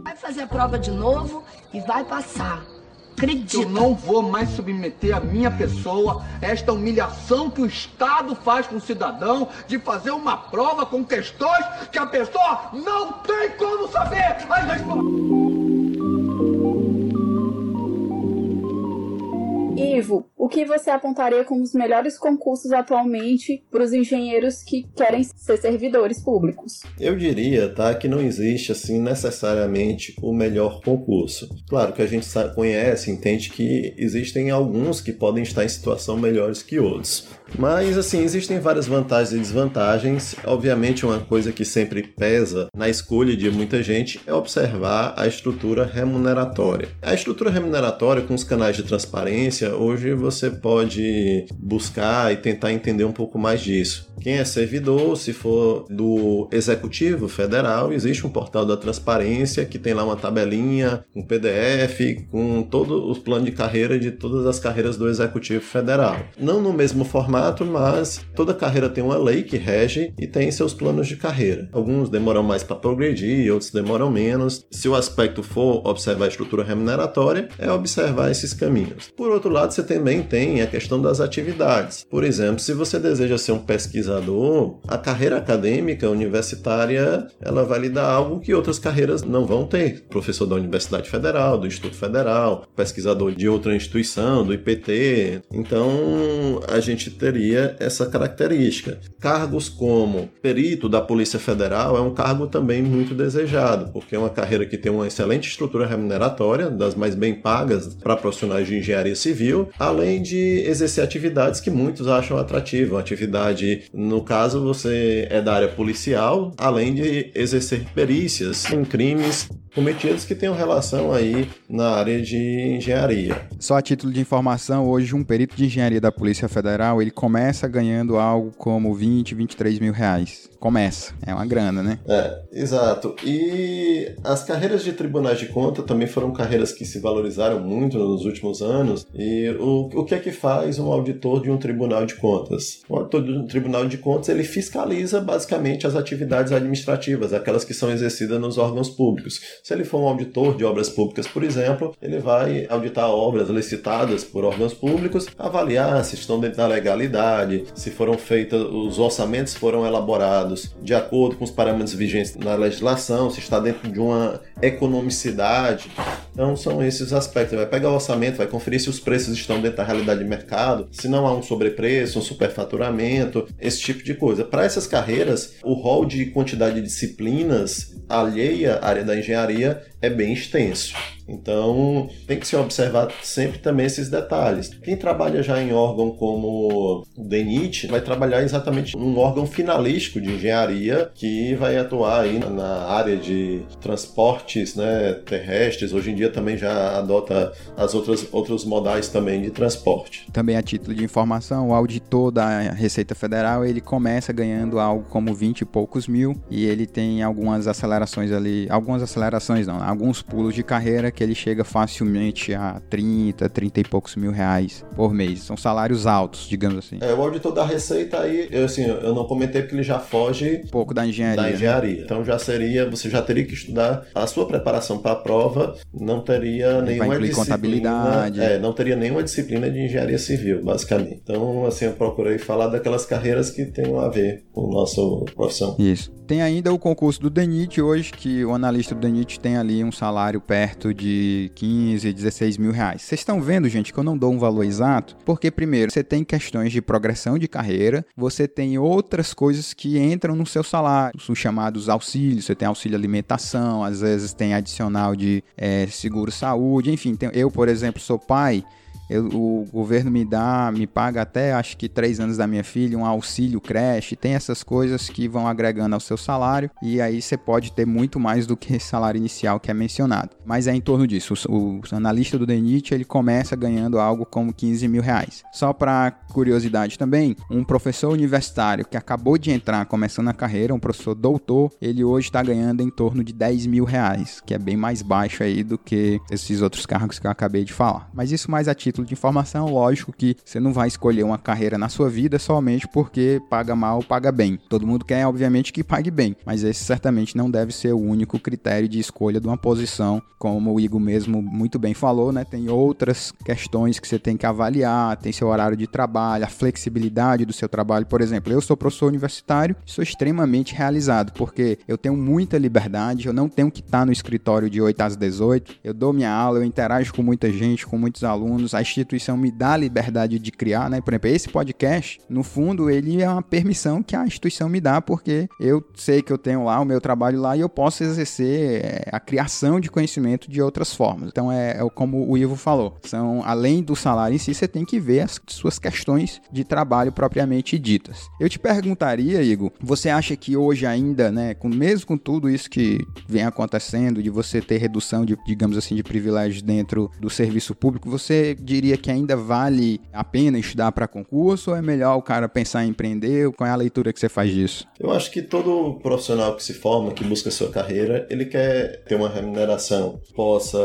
Vai fazer a prova de novo e vai passar. Acredita. Eu não vou mais submeter a minha pessoa a esta humilhação que o Estado faz com o cidadão de fazer uma prova com questões que a pessoa não tem como saber as respostas. Ivo, o que você apontaria como os melhores concursos atualmente para os engenheiros que querem ser servidores públicos? Eu diria, tá, que não existe assim necessariamente o melhor concurso. Claro que a gente conhece, entende que existem alguns que podem estar em situação melhores que outros. Mas assim, existem várias vantagens e desvantagens. Obviamente, uma coisa que sempre pesa na escolha de muita gente é observar a estrutura remuneratória. A estrutura remuneratória com os canais de transparência, hoje você pode buscar e tentar entender um pouco mais disso. Quem é servidor, se for do Executivo Federal, existe um portal da transparência que tem lá uma tabelinha, um PDF com todo o plano de carreira de todas as carreiras do Executivo Federal. Não no mesmo formato, mas toda carreira tem uma lei que rege e tem seus planos de carreira. Alguns demoram mais para progredir, outros demoram menos. Se o aspecto for observar a estrutura remuneratória, é observar esses caminhos. Por outro lado, você também tem a questão das atividades. Por exemplo, se você deseja ser um pesquisador a carreira acadêmica universitária ela vai lhe dar algo que outras carreiras não vão ter. Professor da Universidade Federal, do Instituto Federal, pesquisador de outra instituição, do IPT. Então a gente teria essa característica. Cargos como perito da Polícia Federal é um cargo também muito desejado, porque é uma carreira que tem uma excelente estrutura remuneratória, das mais bem pagas para profissionais de engenharia civil, além de exercer atividades que muitos acham atrativas, uma atividade no caso, você é da área policial, além de exercer perícias em crimes cometidos que tenham relação aí na área de engenharia. Só a título de informação, hoje um perito de engenharia da Polícia Federal, ele começa ganhando algo como 20, 23 mil reais. Começa, é uma grana, né? É, exato. E as carreiras de tribunais de conta também foram carreiras que se valorizaram muito nos últimos anos. E o, o que é que faz um auditor de um tribunal de contas? O auditor de um tribunal de contas, ele fiscaliza basicamente as atividades administrativas, aquelas que são exercidas nos órgãos públicos. Se ele for um auditor de obras públicas, por exemplo, ele vai auditar obras licitadas por órgãos públicos, avaliar se estão dentro da legalidade, se foram feitas, os orçamentos foram elaborados de acordo com os parâmetros vigentes na legislação, se está dentro de uma economicidade. Então são esses aspectos. Vai pegar o orçamento, vai conferir se os preços estão dentro da realidade de mercado, se não há um sobrepreço, um superfaturamento, esse tipo de coisa. Para essas carreiras, o rol de quantidade de disciplinas alheia à área da engenharia é bem extenso. Então, tem que se observar sempre também esses detalhes. Quem trabalha já em órgão como o DENIT vai trabalhar exatamente num órgão finalístico de engenharia que vai atuar aí na área de transportes né, terrestres. Hoje em dia também já adota as outras outros modais também de transporte. Também a título de informação, o auditor da Receita Federal ele começa ganhando algo como 20 e poucos mil e ele tem algumas acelerações ali, algumas acelerações não, alguns pulos de carreira que ele chega facilmente a 30, 30 e poucos mil reais por mês. São salários altos, digamos assim. É, o auditor da Receita aí, eu, assim, eu não comentei porque ele já foge um pouco da engenharia. Da engenharia. Então já seria, você já teria que estudar a sua preparação para a prova, não teria Vai nenhuma disciplina, contabilidade. É, não teria nenhuma disciplina de engenharia civil, basicamente. Então, assim, eu procurei falar daquelas carreiras que tenham a ver com a nossa profissão. Isso. Tem ainda o concurso do DENIT hoje, que o analista do DENIT tem ali um salário perto de 15, 16 mil reais. Vocês estão vendo, gente, que eu não dou um valor exato, porque primeiro, você tem questões de progressão de carreira, você tem outras coisas que entram no seu salário, os chamados auxílios, você tem auxílio alimentação, às vezes tem adicional de é, seguro-saúde, enfim, tem, eu, por exemplo, sou pai, eu, o governo me dá, me paga até acho que três anos da minha filha, um auxílio creche, tem essas coisas que vão agregando ao seu salário e aí você pode ter muito mais do que salário inicial que é mencionado. Mas é em torno disso. O, o analista do DENIT ele começa ganhando algo como 15 mil reais. Só para curiosidade também, um professor universitário que acabou de entrar, começando a carreira, um professor doutor, ele hoje está ganhando em torno de 10 mil reais, que é bem mais baixo aí do que esses outros cargos que eu acabei de falar. Mas isso mais a título título de informação, lógico que você não vai escolher uma carreira na sua vida somente porque paga mal ou paga bem. Todo mundo quer, obviamente, que pague bem, mas esse certamente não deve ser o único critério de escolha de uma posição, como o Igor mesmo muito bem falou, né? Tem outras questões que você tem que avaliar, tem seu horário de trabalho, a flexibilidade do seu trabalho. Por exemplo, eu sou professor universitário, sou extremamente realizado, porque eu tenho muita liberdade, eu não tenho que estar no escritório de 8 às 18, eu dou minha aula, eu interajo com muita gente, com muitos alunos, a instituição me dá a liberdade de criar, né? Por exemplo, esse podcast, no fundo, ele é uma permissão que a instituição me dá, porque eu sei que eu tenho lá o meu trabalho lá e eu posso exercer é, a criação de conhecimento de outras formas. Então, é, é como o Ivo falou, são além do salário em si, você tem que ver as suas questões de trabalho propriamente ditas. Eu te perguntaria, Igor, você acha que hoje ainda, né, com, mesmo com tudo isso que vem acontecendo, de você ter redução de, digamos assim, de privilégios dentro do serviço público, você diria que ainda vale a pena estudar para concurso ou é melhor o cara pensar em empreender? Qual é a leitura que você faz disso? Eu acho que todo profissional que se forma, que busca sua carreira, ele quer ter uma remuneração, possa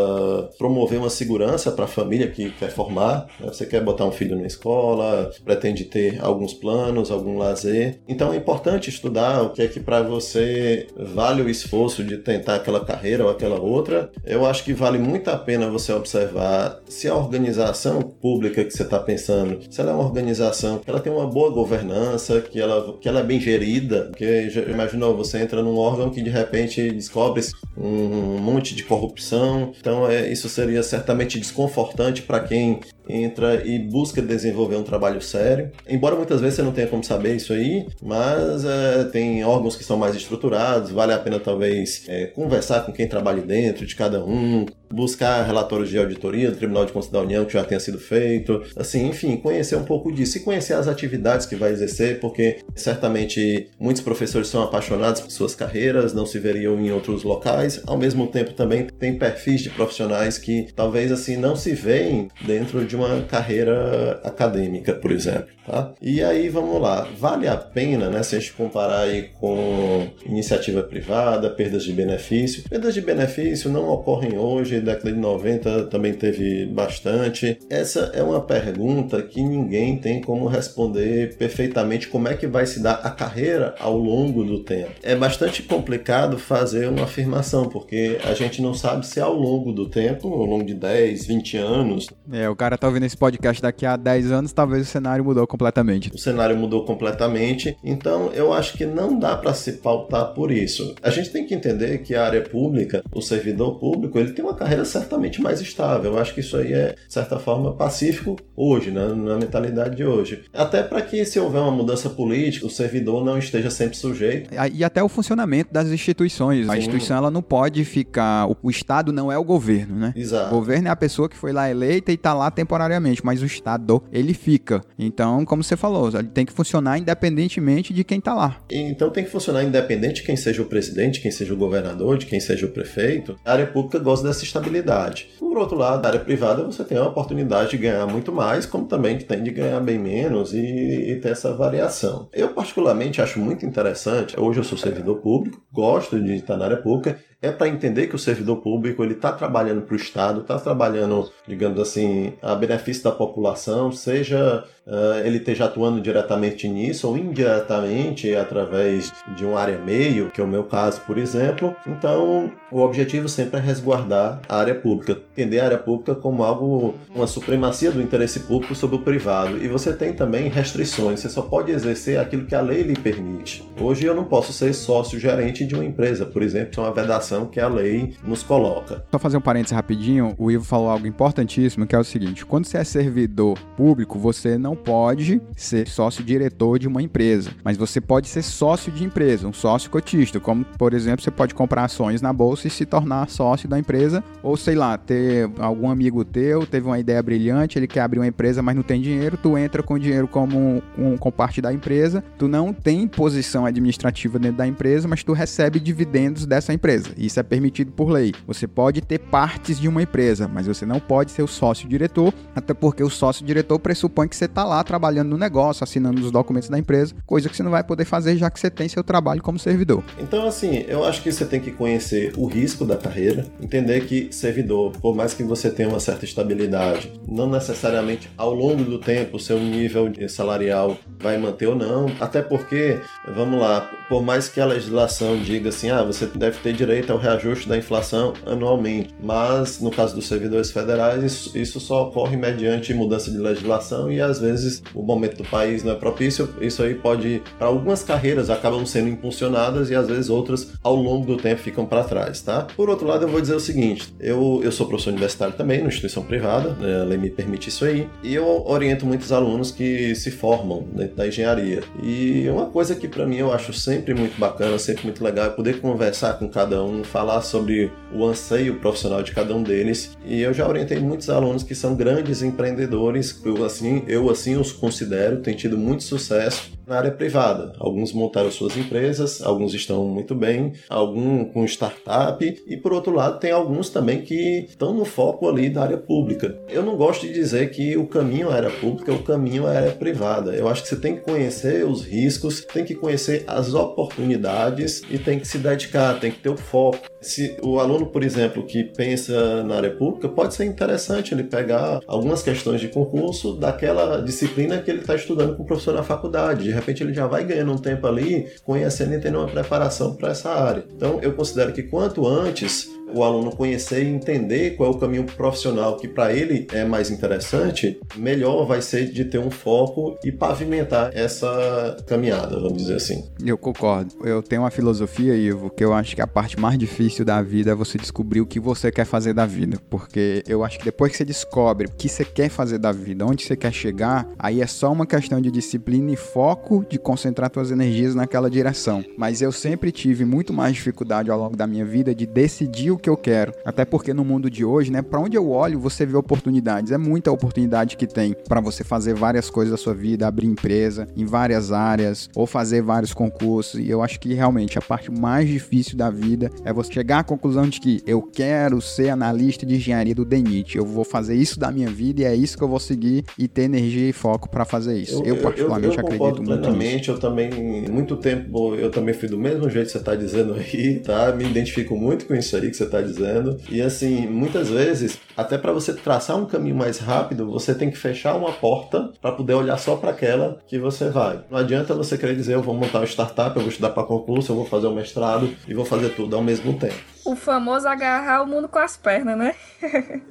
promover uma segurança para a família que quer formar. Né? Você quer botar um filho na escola, pretende ter alguns planos, algum lazer. Então é importante estudar o que é que para você vale o esforço de tentar aquela carreira ou aquela outra. Eu acho que vale muito a pena você observar se a organização pública que você está pensando, se ela é uma organização que ela tem uma boa governança, que ela, que ela é bem gerida, porque imaginou, você entra num órgão que de repente descobre um monte de corrupção, então é, isso seria certamente desconfortante para quem entra e busca desenvolver um trabalho sério. Embora muitas vezes você não tenha como saber isso aí, mas é, tem órgãos que são mais estruturados, vale a pena talvez é, conversar com quem trabalha dentro de cada um, buscar relatórios de auditoria do Tribunal de Contas da União que já tenha sido feito, assim, enfim, conhecer um pouco disso e conhecer as atividades que vai exercer, porque certamente muitos professores são apaixonados por suas carreiras, não se veriam em outros locais, ao mesmo tempo também tem perfis de profissionais que talvez assim não se veem dentro de uma carreira acadêmica, por exemplo. Tá? E aí vamos lá, vale a pena, né, se a gente comparar aí com iniciativa privada, perdas de benefício. Perdas de benefício não ocorrem hoje, década de 90 também teve bastante. Essa é uma pergunta que ninguém tem como responder perfeitamente como é que vai se dar a carreira ao longo do tempo. É bastante complicado fazer uma afirmação, porque a gente não sabe se ao longo do tempo, ao longo de 10, 20 anos. É, o cara tá ouvindo esse podcast daqui a 10 anos, talvez o cenário mudou completamente. O cenário mudou completamente, então eu acho que não dá para se pautar por isso. A gente tem que entender que a área pública, o servidor público, ele tem uma carreira certamente mais estável. Eu acho que isso aí é, de certa forma, pacífico hoje, né, na mentalidade de hoje. Até para que, se houver uma mudança política, o servidor não esteja sempre sujeito. E até o funcionamento das instituições. Sim. A instituição ela não pode ficar. O Estado não é o governo, né? Exato. O governo é a pessoa que foi lá eleita e tá lá temporariamente, mas o Estado, ele fica. Então, como você falou, ele tem que funcionar independentemente de quem tá lá. Então tem que funcionar independente de quem seja o presidente, quem seja o governador, de quem seja o prefeito. A área pública gosta dessa estabilidade. Por outro lado, a área privada você tem a oportunidade de ganhar muito mais, como também tem de ganhar bem menos e, e ter essa variação. Eu particularmente acho muito interessante, hoje eu sou servidor público, gosto de estar na área pública é para entender que o servidor público ele está trabalhando para o Estado, está trabalhando, digamos assim, a benefício da população, seja uh, ele esteja atuando diretamente nisso ou indiretamente através de uma área meio, que é o meu caso, por exemplo. Então, o objetivo sempre é resguardar a área pública, entender a área pública como algo, uma supremacia do interesse público sobre o privado. E você tem também restrições, você só pode exercer aquilo que a lei lhe permite. Hoje eu não posso ser sócio gerente de uma empresa, por exemplo, é uma vedação que a lei nos coloca. Só fazer um parênteses rapidinho, o Ivo falou algo importantíssimo, que é o seguinte: quando você é servidor público, você não pode ser sócio-diretor de uma empresa, mas você pode ser sócio de empresa, um sócio cotista, como, por exemplo, você pode comprar ações na bolsa e se tornar sócio da empresa, ou sei lá, ter algum amigo teu, teve uma ideia brilhante, ele quer abrir uma empresa, mas não tem dinheiro, tu entra com dinheiro como com, com parte da empresa, tu não tem posição administrativa dentro da empresa, mas tu recebe dividendos dessa empresa. Isso é permitido por lei. Você pode ter partes de uma empresa, mas você não pode ser o sócio-diretor, até porque o sócio-diretor pressupõe que você está lá trabalhando no negócio, assinando os documentos da empresa, coisa que você não vai poder fazer já que você tem seu trabalho como servidor. Então, assim, eu acho que você tem que conhecer o risco da carreira, entender que servidor, por mais que você tenha uma certa estabilidade, não necessariamente ao longo do tempo o seu nível salarial vai manter ou não, até porque, vamos lá, por mais que a legislação diga assim, ah, você deve ter direito ao reajuste da inflação anualmente, mas no caso dos servidores federais, isso, isso só ocorre mediante mudança de legislação e às vezes o momento do país não é propício, isso aí pode, para algumas carreiras acabam sendo impulsionadas e às vezes outras ao longo do tempo ficam para trás, tá? Por outro lado, eu vou dizer o seguinte, eu, eu sou professor universitário também, numa instituição privada, né, a lei me permite isso aí, e eu oriento muitos alunos que se formam dentro da engenharia. E uma coisa que para mim eu acho sempre muito bacana, sempre muito legal é poder conversar com cada um, falar sobre o anseio profissional de cada um deles. E eu já orientei muitos alunos que são grandes empreendedores, eu assim, eu assim os considero, têm tido muito sucesso na área privada. Alguns montaram suas empresas, alguns estão muito bem, alguns com startup e por outro lado tem alguns também que estão no foco ali da área pública. Eu não gosto de dizer que o caminho é área pública, o caminho é área privada. Eu acho que você tem que conhecer os riscos, tem que conhecer as oportunidades e tem que se dedicar, tem que ter o foco. Se o aluno, por exemplo, que pensa na área pública, pode ser interessante ele pegar algumas questões de concurso daquela disciplina que ele está estudando com o professor na faculdade. De repente ele já vai ganhando um tempo ali, conhecendo e tendo uma preparação para essa área. Então eu considero que quanto antes o aluno conhecer e entender qual é o caminho profissional que para ele é mais interessante, melhor vai ser de ter um foco e pavimentar essa caminhada, vamos dizer assim. Eu concordo. Eu tenho uma filosofia, Ivo, que eu acho que a parte mais difícil da vida é você descobrir o que você quer fazer da vida, porque eu acho que depois que você descobre o que você quer fazer da vida, onde você quer chegar, aí é só uma questão de disciplina e foco de concentrar suas energias naquela direção. Mas eu sempre tive muito mais dificuldade ao longo da minha vida de decidir o que eu quero. Até porque no mundo de hoje, né, para onde eu olho, você vê oportunidades. É muita oportunidade que tem para você fazer várias coisas da sua vida, abrir empresa em várias áreas ou fazer vários concursos. E eu acho que realmente a parte mais difícil da vida é você chegar à conclusão de que eu quero ser analista de engenharia do DENIT. Eu vou fazer isso da minha vida e é isso que eu vou seguir e ter energia e foco para fazer isso. Eu, eu particularmente eu, eu acredito muito nisso. Eu também, muito tempo, eu também fui do mesmo jeito que você está dizendo aí, tá? Me identifico muito com isso aí que você está dizendo. E assim, muitas vezes, até para você traçar um caminho mais rápido, você tem que fechar uma porta para poder olhar só para aquela que você vai. Não adianta você querer dizer, eu vou montar uma startup, eu vou estudar para concurso, eu vou fazer um mestrado e vou fazer tudo ao mesmo tempo. O famoso agarrar o mundo com as pernas, né?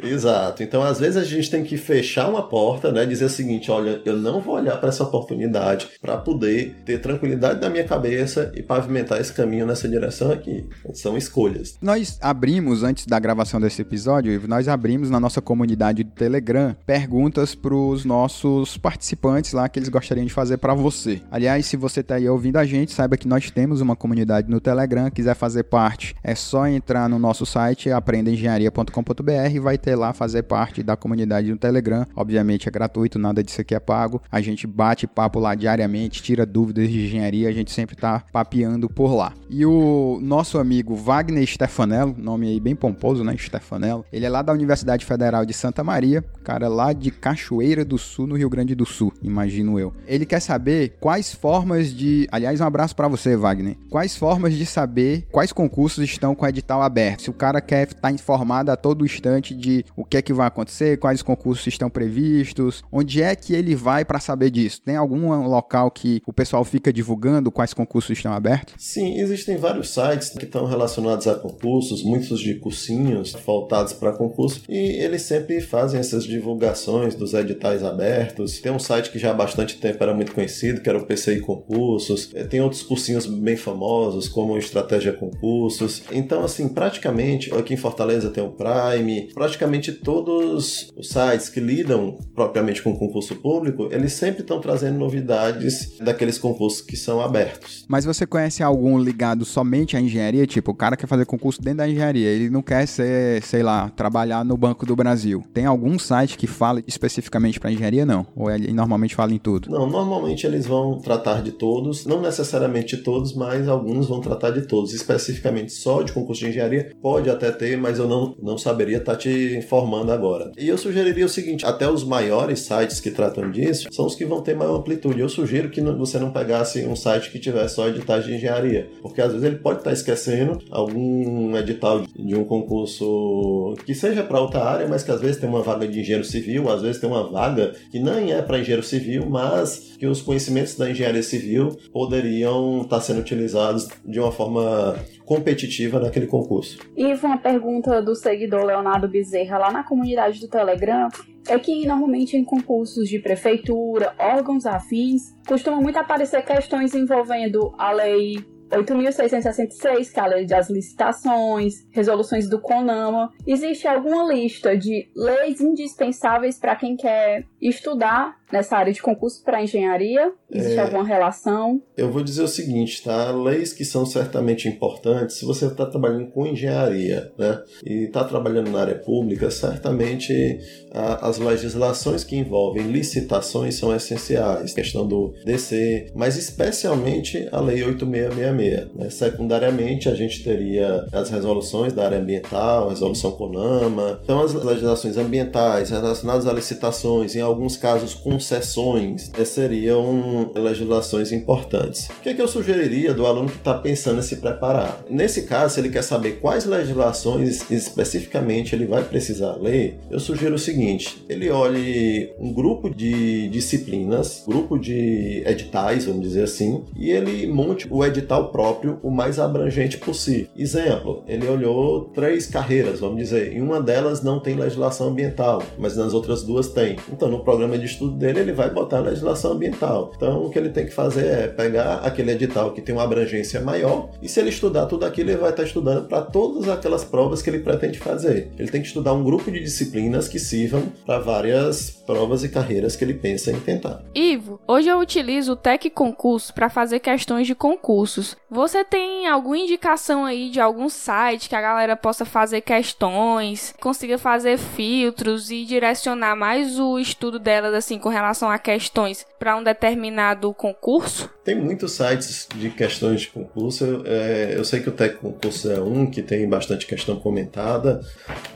Exato. Então, às vezes a gente tem que fechar uma porta, né? Dizer o seguinte: olha, eu não vou olhar para essa oportunidade para poder ter tranquilidade na minha cabeça e pavimentar esse caminho nessa direção aqui. São escolhas. Nós abrimos, antes da gravação desse episódio, nós abrimos na nossa comunidade do Telegram perguntas para os nossos participantes lá que eles gostariam de fazer para você. Aliás, se você está aí ouvindo a gente, saiba que nós temos uma comunidade no Telegram. Quiser fazer parte, é só entrar no nosso site aprendeengenharia.com.br e vai ter lá fazer parte da comunidade no Telegram. Obviamente é gratuito, nada disso aqui é pago. A gente bate papo lá diariamente, tira dúvidas de engenharia, a gente sempre tá papeando por lá. E o nosso amigo Wagner Stefanello, nome aí bem pomposo, né? Stefanello. Ele é lá da Universidade Federal de Santa Maria, cara lá de Cachoeira do Sul, no Rio Grande do Sul, imagino eu. Ele quer saber quais formas de, aliás, um abraço para você, Wagner. Quais formas de saber quais concursos estão com edital aberto. Se o cara quer estar informado a todo instante de o que é que vai acontecer, quais concursos estão previstos, onde é que ele vai para saber disso? Tem algum local que o pessoal fica divulgando quais concursos estão abertos? Sim, existem vários sites que estão relacionados a concursos, muitos de cursinhos voltados para concurso, e eles sempre fazem essas divulgações dos editais abertos. Tem um site que já há bastante tempo era muito conhecido, que era o PCI Concursos. É, tem outros cursinhos bem famosos, como Estratégia Concursos. Então, assim, praticamente, aqui em Fortaleza tem o Prime, praticamente todos os sites que lidam propriamente com concurso público, eles sempre estão trazendo novidades daqueles concursos que são abertos. Mas você conhece algum ligado somente à engenharia? Tipo, o cara quer fazer concurso dentro da engenharia, ele não quer ser, sei lá, trabalhar no Banco do Brasil. Tem algum site que fala especificamente para engenharia? Não. Ou ele normalmente fala em tudo? Não, normalmente eles vão tratar de todos, não necessariamente todos, mas alguns vão tratar de todos. Especificamente só de concurso de engenharia, pode até ter, mas eu não, não saberia estar tá te informando agora. E eu sugeriria o seguinte: até os maiores sites que tratam disso são os que vão ter maior amplitude. Eu sugiro que você não pegasse um site que tivesse só editais de engenharia, porque às vezes ele pode estar esquecendo algum edital de um concurso que seja para outra área, mas que às vezes tem uma vaga de engenheiro civil, às vezes tem uma vaga que nem é para engenheiro civil, mas que os conhecimentos da engenharia civil poderiam estar sendo utilizados de uma forma competitiva naquele concurso. Ivo, uma pergunta do seguidor Leonardo Bezerra lá na comunidade do Telegram é que normalmente em concursos de prefeitura, órgãos afins, costumam muito aparecer questões envolvendo a lei 8.666, que é a lei das licitações, resoluções do CONAMA. Existe alguma lista de leis indispensáveis para quem quer estudar nessa área de concurso para engenharia? Existe é, alguma relação? Eu vou dizer o seguinte, tá? Leis que são certamente importantes, se você está trabalhando com engenharia, né? E está trabalhando na área pública, certamente a, as legislações que envolvem licitações são essenciais. Questão do DC, mas especialmente a Lei 8666. Né? Secundariamente, a gente teria as resoluções da área ambiental, resolução CONAMA. Então, as legislações ambientais relacionadas a licitações, em alguns casos concessões, eh, seriam legislações importantes. O que, é que eu sugeriria do aluno que está pensando em se preparar? Nesse caso, se ele quer saber quais legislações especificamente ele vai precisar ler, eu sugiro o seguinte: ele olhe um grupo de disciplinas, grupo de editais, vamos dizer assim, e ele monte o edital próprio o mais abrangente possível. Exemplo, ele olhou três carreiras, vamos dizer, e uma delas não tem legislação ambiental, mas nas outras duas tem. Então, no programa de estudo dele, ele vai botar a legislação ambiental. Então, o que ele tem que fazer é pegar aquele edital que tem uma abrangência maior e se ele estudar tudo aquilo, ele vai estar estudando para todas aquelas provas que ele pretende fazer. Ele tem que estudar um grupo de disciplinas que sirvam para várias provas e carreiras que ele pensa em tentar. Ivo, hoje eu utilizo o Tec Concurso para fazer questões de concursos. Você tem alguma indicação aí de algum site que a galera possa fazer questões, consiga fazer filtros e direcionar mais o estudo delas assim com relação a questões para um determinado concurso? Tem muitos sites de questões de concurso. Eu, é, eu sei que o Tec Concurso é um que tem bastante questão comentada,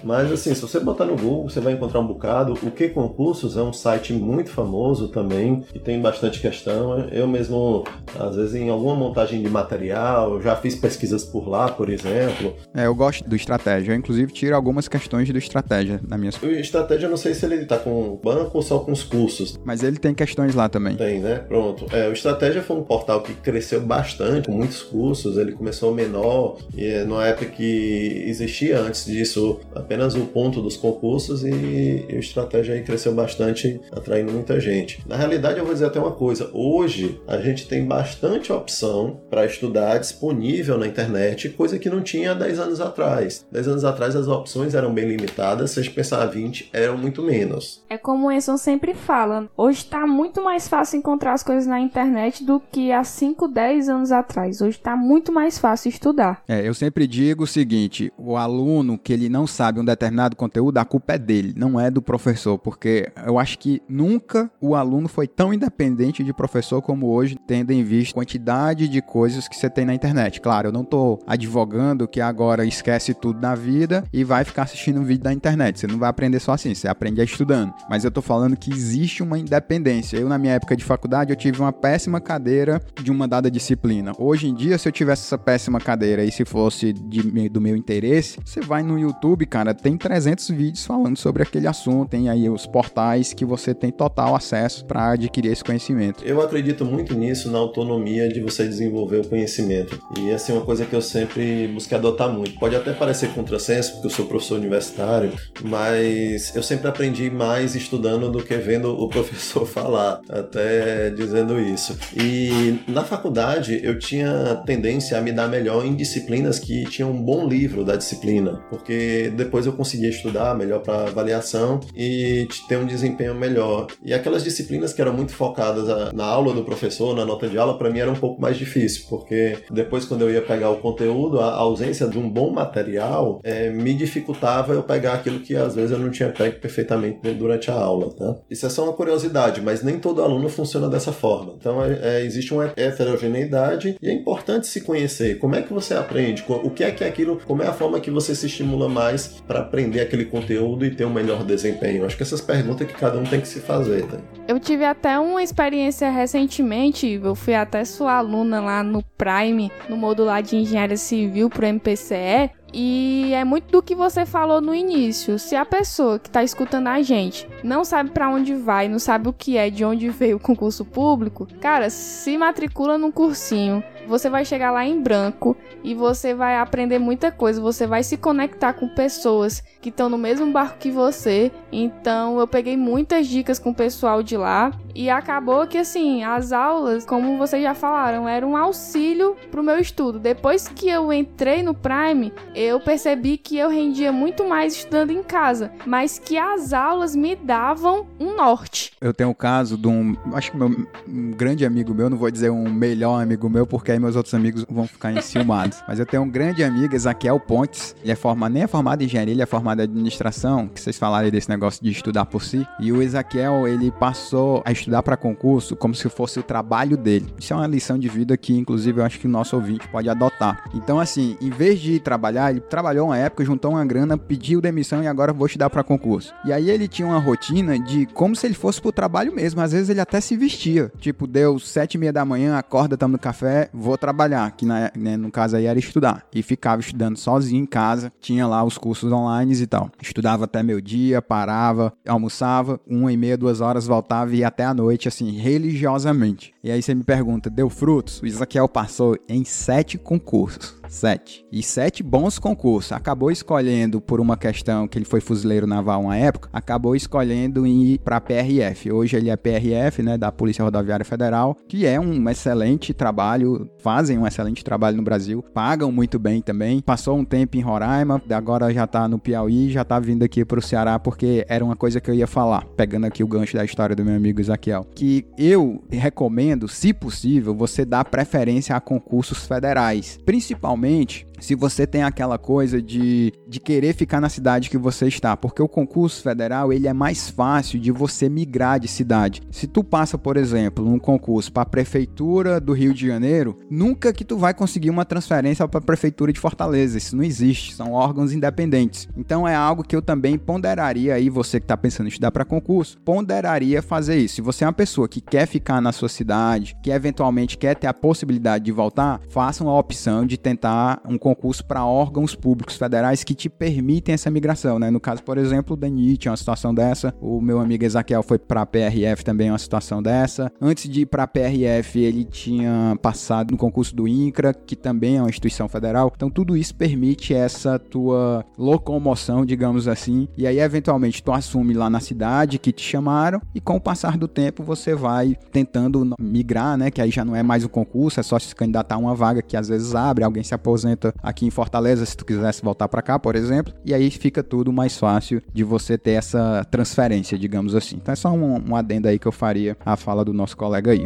mas assim, se você botar no Google, você vai encontrar um bocado. O Que Concursos é um site muito famoso também, que tem bastante questão. Eu mesmo, às vezes, em alguma montagem de material, já fiz pesquisas por lá, por exemplo. É, eu gosto do Estratégia. Eu, inclusive, tiro algumas questões do Estratégia na minha... O Estratégia, eu não sei se ele tá com banco ou só com os cursos. Mas ele tem questões lá também. Tem, né? Pronto. É, o Estratégia foi um portal que cresceu bastante, com muitos cursos. Ele começou menor, e é numa época que existia antes disso apenas o ponto dos concursos, e, e o Estratégia aí cresceu bastante, atraindo muita gente. Na realidade, eu vou dizer até uma coisa: hoje a gente tem bastante opção para estudar disponível na internet, coisa que não tinha há 10 anos atrás. 10 anos atrás as opções eram bem limitadas, se a gente pensar 20, eram muito menos. É como o Enson sempre fala: hoje está muito mais fácil encontrar as coisas na internet do que há 5, 10 anos atrás. Hoje está muito mais fácil estudar. É, eu sempre digo o seguinte: o aluno que ele não sabe um determinado conteúdo, a culpa é dele, não é do professor, porque eu acho que nunca o aluno foi tão independente de professor como hoje, tendo em vista a quantidade de coisas que você tem na internet. Claro, eu não estou advogando que agora esquece tudo na vida e vai ficar assistindo um vídeo da internet. Você não vai aprender só assim, você aprende estudando. Mas eu estou falando que existe uma independência. Eu, na minha época de faculdade, eu tive uma péssima cadeira de uma dada disciplina. Hoje em dia, se eu tivesse essa péssima cadeira e se fosse de, do meu interesse, você vai no YouTube, cara, tem 300 vídeos falando sobre aquele assunto, tem aí os portais que você tem total acesso para adquirir esse conhecimento. Eu acredito muito nisso, na autonomia de você desenvolver o conhecimento. E assim, uma coisa que eu sempre busquei adotar muito. Pode até parecer contrassenso, porque eu sou professor universitário, mas eu sempre aprendi mais estudando do que vendo o professor falar, até dizendo isso. E na faculdade eu tinha tendência a me dar melhor em disciplinas que tinham um bom livro da disciplina, porque depois eu conseguia estudar melhor para avaliação e ter um desempenho melhor. E aquelas disciplinas que eram muito focadas na aula do professor, na nota de aula, para mim era um pouco mais difícil, porque depois quando eu ia pegar o conteúdo, a ausência de um bom material é, me dificultava eu pegar aquilo que às vezes eu não tinha pego perfeitamente durante a aula, tá? Isso é só uma curiosidade, mas nem todo aluno funciona dessa forma. Então é, é, existe uma heterogeneidade e é importante se conhecer. Como é que você aprende? O que é que é aquilo? Como é a forma que você se estimula mais para aprender aquele conteúdo e ter um melhor desempenho? Acho que essas perguntas que cada um tem que se fazer. Tá? Eu tive até uma experiência recentemente. Eu fui até sua aluna lá no Prime, no modular de engenharia civil pro MPCE. E é muito do que você falou no início. Se a pessoa que está escutando a gente não sabe para onde vai, não sabe o que é, de onde veio o concurso público, cara, se matricula num cursinho você vai chegar lá em branco e você vai aprender muita coisa. Você vai se conectar com pessoas que estão no mesmo barco que você. Então eu peguei muitas dicas com o pessoal de lá e acabou que assim, as aulas, como vocês já falaram, eram um auxílio pro meu estudo. Depois que eu entrei no Prime, eu percebi que eu rendia muito mais estudando em casa, mas que as aulas me davam um norte. Eu tenho o caso de um, acho que meu, um grande amigo meu, não vou dizer um melhor amigo meu, porque aí meus outros amigos vão ficar enciumados. (laughs) Mas eu tenho um grande amigo, Ezaquiel Pontes. Ele é formado, nem é formado em engenharia, ele é formado em administração, que vocês falaram desse negócio de estudar por si. E o Ezaquiel, ele passou a estudar para concurso como se fosse o trabalho dele. Isso é uma lição de vida que, inclusive, eu acho que o nosso ouvinte pode adotar. Então, assim, em vez de trabalhar, ele trabalhou uma época, juntou uma grana, pediu demissão e agora vou estudar para concurso. E aí ele tinha uma rotina de como se ele fosse pro trabalho mesmo. Às vezes ele até se vestia. Tipo, deu sete e meia da manhã, acorda, tamo no café, vou trabalhar, que na, né, no caso aí era estudar. E ficava estudando sozinho em casa, tinha lá os cursos online e tal. Estudava até meu dia, parava, almoçava, uma e meia, duas horas, voltava e ia até a noite, assim, religiosamente. E aí você me pergunta, deu frutos? O Isaquiel passou em sete concursos. Sete. E sete bons concursos. Acabou escolhendo, por uma questão que ele foi fuzileiro naval uma época, acabou escolhendo ir para PRF. Hoje ele é PRF, né, da Polícia Rodoviária Federal, que é um excelente trabalho, fazem um excelente trabalho no Brasil, pagam muito bem também. Passou um tempo em Roraima, agora já tá no Piauí, já tá vindo aqui pro Ceará, porque era uma coisa que eu ia falar, pegando aqui o gancho da história do meu amigo Isaquiel, que eu recomendo, se possível, você dar preferência a concursos federais, principalmente realmente se você tem aquela coisa de, de querer ficar na cidade que você está, porque o concurso federal ele é mais fácil de você migrar de cidade. Se tu passa, por exemplo, um concurso para a prefeitura do Rio de Janeiro, nunca que tu vai conseguir uma transferência para a prefeitura de Fortaleza. Isso não existe, são órgãos independentes. Então é algo que eu também ponderaria aí você que está pensando em estudar para concurso, ponderaria fazer isso. Se você é uma pessoa que quer ficar na sua cidade, que eventualmente quer ter a possibilidade de voltar, faça uma opção de tentar um concurso concurso para órgãos públicos federais que te permitem essa migração, né? No caso, por exemplo, o DENIT é uma situação dessa, o meu amigo Ezaquiel foi para a PRF também é uma situação dessa. Antes de ir para a PRF, ele tinha passado no concurso do INCRA, que também é uma instituição federal. Então, tudo isso permite essa tua locomoção, digamos assim, e aí eventualmente tu assume lá na cidade que te chamaram e com o passar do tempo você vai tentando migrar, né? Que aí já não é mais um concurso, é só se candidatar a uma vaga que às vezes abre, alguém se aposenta aqui em Fortaleza, se tu quisesse voltar para cá, por exemplo, e aí fica tudo mais fácil de você ter essa transferência, digamos assim. Então é só um, um adendo aí que eu faria à fala do nosso colega aí.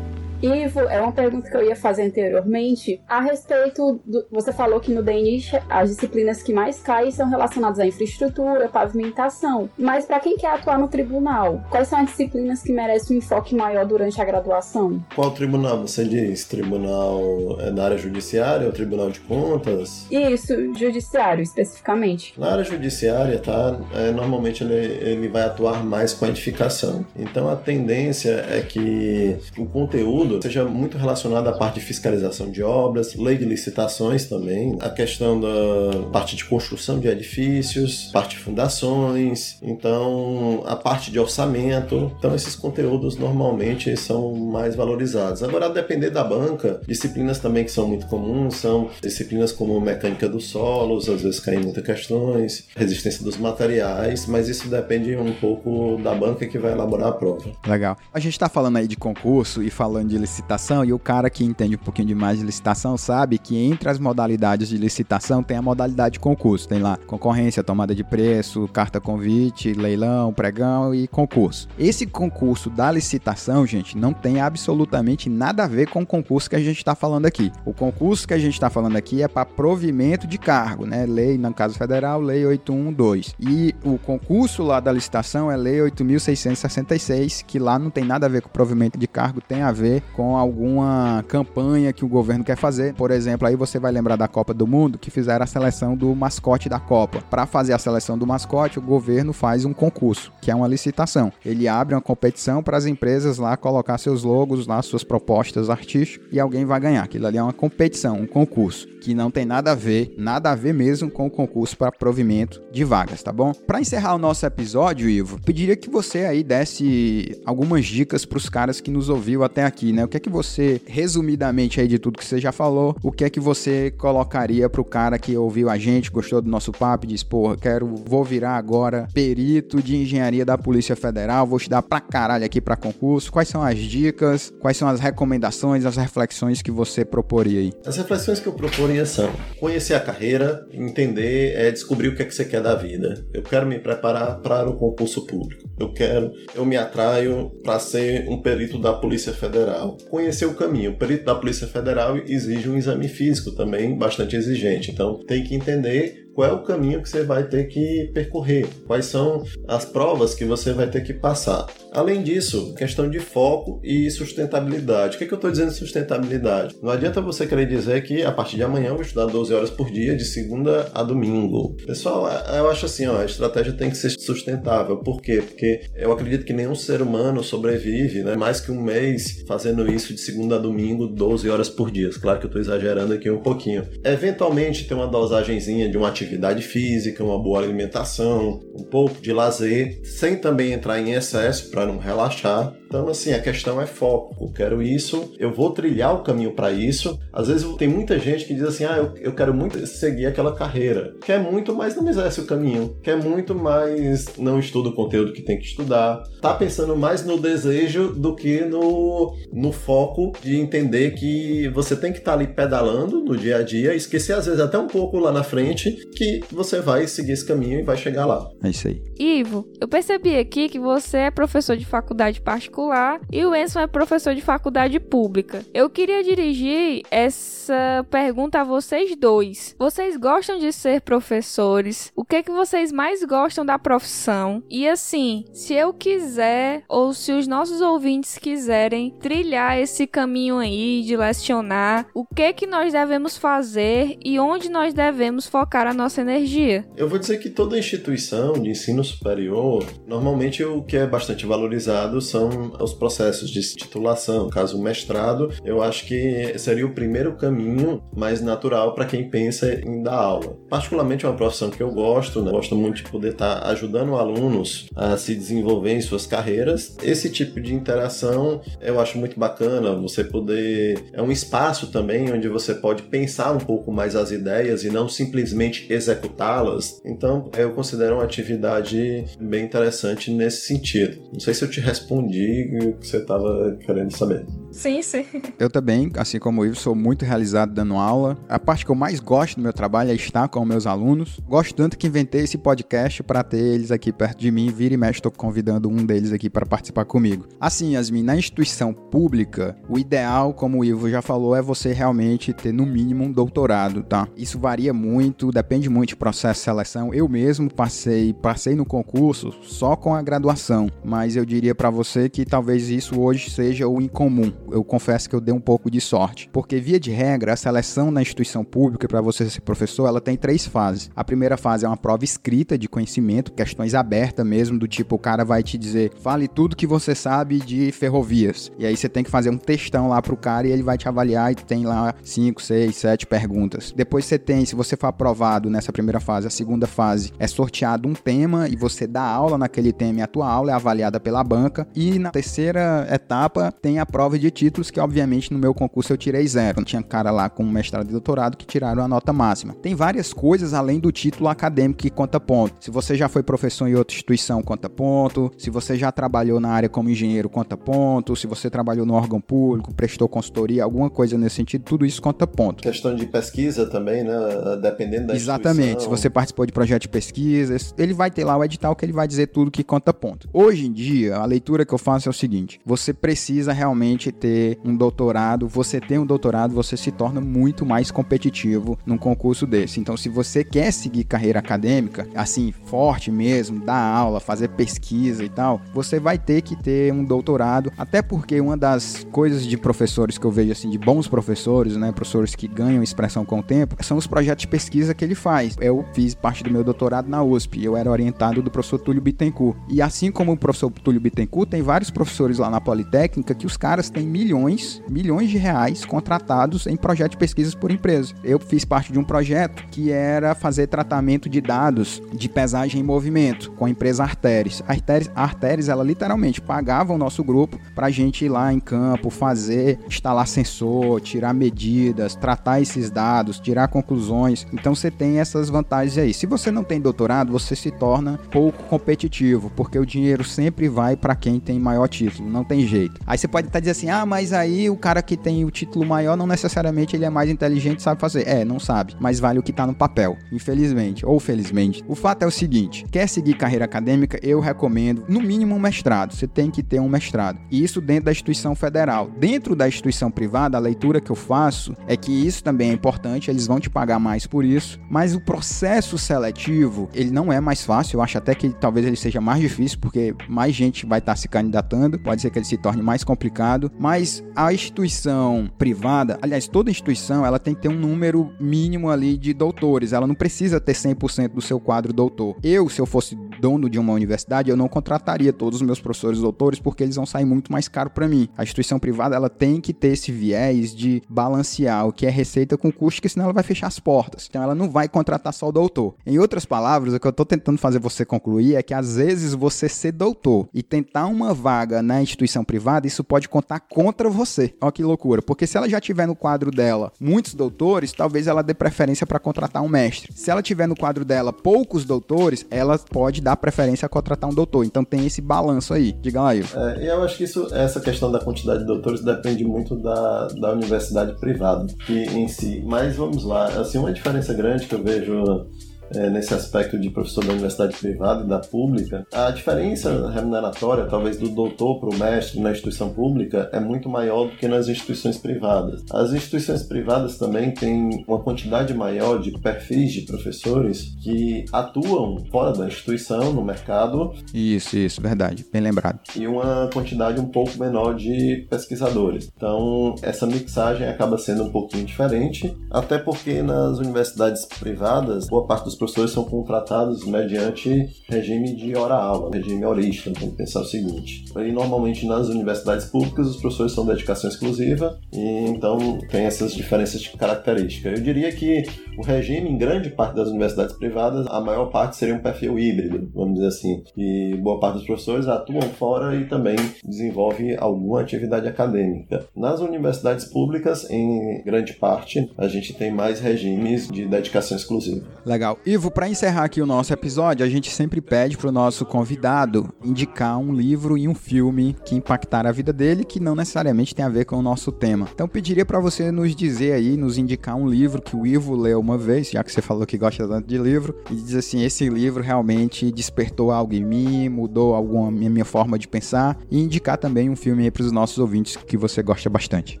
Ivo, é uma pergunta que eu ia fazer anteriormente a respeito do. Você falou que no DNI as disciplinas que mais caem são relacionadas à infraestrutura, pavimentação. Mas para quem quer atuar no tribunal, quais são as disciplinas que merecem um enfoque maior durante a graduação? Qual tribunal você diz? Tribunal é na área judiciária ou tribunal de contas? Isso, judiciário especificamente. Na área judiciária, tá? É, normalmente ele, ele vai atuar mais com a edificação. Então a tendência é que o conteúdo seja muito relacionado à parte de fiscalização de obras, lei de licitações também, a questão da parte de construção de edifícios, parte de fundações, então a parte de orçamento. Então esses conteúdos normalmente são mais valorizados. Agora, a depender da banca, disciplinas também que são muito comuns são disciplinas como mecânica dos solos, às vezes caem muitas questões, resistência dos materiais, mas isso depende um pouco da banca que vai elaborar a prova. Legal. A gente está falando aí de concurso e falando de de licitação e o cara que entende um pouquinho de mais de licitação sabe que entre as modalidades de licitação tem a modalidade de concurso. Tem lá concorrência, tomada de preço, carta convite, leilão, pregão e concurso. Esse concurso da licitação, gente, não tem absolutamente nada a ver com o concurso que a gente está falando aqui. O concurso que a gente está falando aqui é para provimento de cargo, né? Lei, no caso federal, Lei 812. E o concurso lá da licitação é Lei 8.666, que lá não tem nada a ver com provimento de cargo, tem a ver com alguma campanha que o governo quer fazer. Por exemplo, aí você vai lembrar da Copa do Mundo que fizeram a seleção do mascote da Copa. Para fazer a seleção do mascote, o governo faz um concurso, que é uma licitação. Ele abre uma competição para as empresas lá colocar seus logos lá, suas propostas artísticas e alguém vai ganhar. Aquilo ali é uma competição, um concurso que não tem nada a ver, nada a ver mesmo com o concurso para provimento de vagas, tá bom? Para encerrar o nosso episódio, Ivo, pediria que você aí desse algumas dicas para os caras que nos ouviu até aqui, né? O que é que você, resumidamente aí de tudo que você já falou, o que é que você colocaria pro cara que ouviu a gente, gostou do nosso papo e disse, porra, quero, vou virar agora perito de engenharia da Polícia Federal, vou estudar pra caralho aqui para concurso. Quais são as dicas, quais são as recomendações, as reflexões que você proporia aí? As reflexões que eu proporia são conhecer a carreira, entender, é descobrir o que é que você quer da vida. Eu quero me preparar para o concurso público. Eu quero, eu me atraio para ser um perito da Polícia Federal. Conhecer o caminho. O perito da Polícia Federal exige um exame físico também bastante exigente. Então tem que entender qual é o caminho que você vai ter que percorrer, quais são as provas que você vai ter que passar. Além disso, questão de foco e sustentabilidade. O que, é que eu estou dizendo de sustentabilidade? Não adianta você querer dizer que a partir de amanhã eu vou estudar 12 horas por dia, de segunda a domingo. Pessoal, eu acho assim, ó, a estratégia tem que ser sustentável. Por quê? Porque eu acredito que nenhum ser humano sobrevive né, mais que um mês fazendo isso de segunda a domingo, 12 horas por dia. Claro que eu estou exagerando aqui um pouquinho. Eventualmente tem uma dosagenzinha de uma atividade atividade física, uma boa alimentação, um pouco de lazer, sem também entrar em excesso para não relaxar. Então, assim, a questão é foco. Eu quero isso, eu vou trilhar o caminho para isso. Às vezes tem muita gente que diz assim: ah, eu, eu quero muito seguir aquela carreira. Quer muito, mas não exerce o caminho. Quer muito, mas não estuda o conteúdo que tem que estudar. Tá pensando mais no desejo do que no, no foco de entender que você tem que estar tá ali pedalando no dia a dia, esquecer às vezes até um pouco lá na frente que você vai seguir esse caminho e vai chegar lá. É isso aí. Ivo, eu percebi aqui que você é professor de faculdade particular particular e o Enson é professor de faculdade pública. Eu queria dirigir essa pergunta a vocês dois. Vocês gostam de ser professores? O que é que vocês mais gostam da profissão? E assim, se eu quiser ou se os nossos ouvintes quiserem trilhar esse caminho aí de lecionar, o que é que nós devemos fazer e onde nós devemos focar a nossa energia? Eu vou dizer que toda instituição de ensino superior, normalmente o que é bastante valorizado são os processos de titulação, caso mestrado, eu acho que seria o primeiro caminho mais natural para quem pensa em dar aula. Particularmente é uma profissão que eu gosto, né? gosto muito de poder estar tá ajudando alunos a se desenvolver em suas carreiras. Esse tipo de interação eu acho muito bacana, você poder é um espaço também onde você pode pensar um pouco mais as ideias e não simplesmente executá-las. Então, eu considero uma atividade bem interessante nesse sentido. Não sei se eu te respondi que você estava querendo saber. Sim, sim. Eu também, assim como o Ivo, sou muito realizado dando aula. A parte que eu mais gosto do meu trabalho é estar com meus alunos. Gosto tanto que inventei esse podcast para ter eles aqui perto de mim. Vira e mexe, estou convidando um deles aqui para participar comigo. Assim, Yasmin, na instituição pública, o ideal, como o Ivo já falou, é você realmente ter no mínimo um doutorado, tá? Isso varia muito, depende muito de processo de seleção. Eu mesmo passei, passei no concurso só com a graduação, mas eu diria para você que talvez isso hoje seja o incomum eu confesso que eu dei um pouco de sorte. Porque, via de regra, a seleção na instituição pública para você ser professor, ela tem três fases. A primeira fase é uma prova escrita de conhecimento, questões abertas mesmo, do tipo, o cara vai te dizer, fale tudo que você sabe de ferrovias. E aí você tem que fazer um textão lá pro cara e ele vai te avaliar e tem lá 5, 6, 7 perguntas. Depois você tem, se você for aprovado nessa primeira fase, a segunda fase é sorteado um tema e você dá aula naquele tema e a tua aula é avaliada pela banca. E na terceira etapa tem a prova de títulos que, obviamente, no meu concurso eu tirei zero. Tinha cara lá com mestrado e doutorado que tiraram a nota máxima. Tem várias coisas além do título acadêmico que conta ponto. Se você já foi professor em outra instituição, conta ponto. Se você já trabalhou na área como engenheiro, conta ponto. Se você trabalhou no órgão público, prestou consultoria, alguma coisa nesse sentido, tudo isso conta ponto. Questão de pesquisa também, né? Dependendo da Exatamente. Se você participou de projeto de pesquisa, ele vai ter lá o edital que ele vai dizer tudo que conta ponto. Hoje em dia, a leitura que eu faço é o seguinte: você precisa realmente ter ter um doutorado, você tem um doutorado, você se torna muito mais competitivo num concurso desse. Então, se você quer seguir carreira acadêmica, assim, forte mesmo, dar aula, fazer pesquisa e tal, você vai ter que ter um doutorado, até porque uma das coisas de professores que eu vejo, assim, de bons professores, né, professores que ganham expressão com o tempo, são os projetos de pesquisa que ele faz. Eu fiz parte do meu doutorado na USP, eu era orientado do professor Túlio Bittencourt. E assim como o professor Túlio Bittencourt, tem vários professores lá na Politécnica que os caras têm milhões, milhões de reais contratados em projetos de pesquisas por empresa. Eu fiz parte de um projeto que era fazer tratamento de dados de pesagem em movimento com a empresa Arteris. A Arteris, a Arteris ela literalmente pagava o nosso grupo para a gente ir lá em campo, fazer, instalar sensor, tirar medidas, tratar esses dados, tirar conclusões. Então você tem essas vantagens aí. Se você não tem doutorado, você se torna pouco competitivo, porque o dinheiro sempre vai para quem tem maior título, não tem jeito. Aí você pode estar tá dizendo assim: "Ah, mas aí o cara que tem o título maior não necessariamente ele é mais inteligente sabe fazer. É, não sabe, mas vale o que tá no papel, infelizmente ou felizmente. O fato é o seguinte: quer seguir carreira acadêmica, eu recomendo no mínimo um mestrado. Você tem que ter um mestrado. E isso dentro da instituição federal. Dentro da instituição privada, a leitura que eu faço é que isso também é importante, eles vão te pagar mais por isso, mas o processo seletivo, ele não é mais fácil, eu acho até que talvez ele seja mais difícil porque mais gente vai estar tá se candidatando, pode ser que ele se torne mais complicado, mas mas a instituição privada, aliás, toda instituição, ela tem que ter um número mínimo ali de doutores. Ela não precisa ter 100% do seu quadro doutor. Eu, se eu fosse dono de uma universidade, eu não contrataria todos os meus professores doutores porque eles vão sair muito mais caro para mim. A instituição privada, ela tem que ter esse viés de balancear o que é receita com custo, porque senão ela vai fechar as portas. Então ela não vai contratar só o doutor. Em outras palavras, o que eu tô tentando fazer você concluir é que às vezes você ser doutor e tentar uma vaga na instituição privada, isso pode contar contra você. Olha que loucura. Porque se ela já tiver no quadro dela muitos doutores, talvez ela dê preferência para contratar um mestre. Se ela tiver no quadro dela poucos doutores, ela pode dar preferência a contratar um doutor. Então tem esse balanço aí. Diga lá, Ivo. É, eu acho que isso, essa questão da quantidade de doutores depende muito da, da universidade privada que, em si. Mas vamos lá. Assim, uma diferença grande que eu vejo é, nesse aspecto de professor da universidade privada e da pública, a diferença remuneratória, talvez do doutor para o mestre na instituição pública, é muito maior do que nas instituições privadas. As instituições privadas também têm uma quantidade maior de perfis de professores que atuam fora da instituição, no mercado. Isso, isso, verdade, bem lembrado. E uma quantidade um pouco menor de pesquisadores. Então, essa mixagem acaba sendo um pouquinho diferente, até porque nas universidades privadas, boa parte dos professores são contratados mediante regime de hora-aula, regime horista, vamos pensar o seguinte. E normalmente nas universidades públicas os professores são dedicação exclusiva e então tem essas diferenças de característica. Eu diria que o regime, em grande parte das universidades privadas, a maior parte seria um perfil híbrido, vamos dizer assim. E boa parte dos professores atuam fora e também desenvolve alguma atividade acadêmica. Nas universidades públicas, em grande parte, a gente tem mais regimes de dedicação exclusiva. Legal. Ivo, para encerrar aqui o nosso episódio, a gente sempre pede para o nosso convidado indicar um livro e um filme que impactaram a vida dele, que não necessariamente tem a ver com o nosso tema. Então, pediria para você nos dizer aí, nos indicar um livro que o Ivo leu uma vez, já que você falou que gosta tanto de livro, e diz assim: esse livro realmente despertou algo em mim, mudou alguma minha forma de pensar, e indicar também um filme para os nossos ouvintes que você gosta bastante.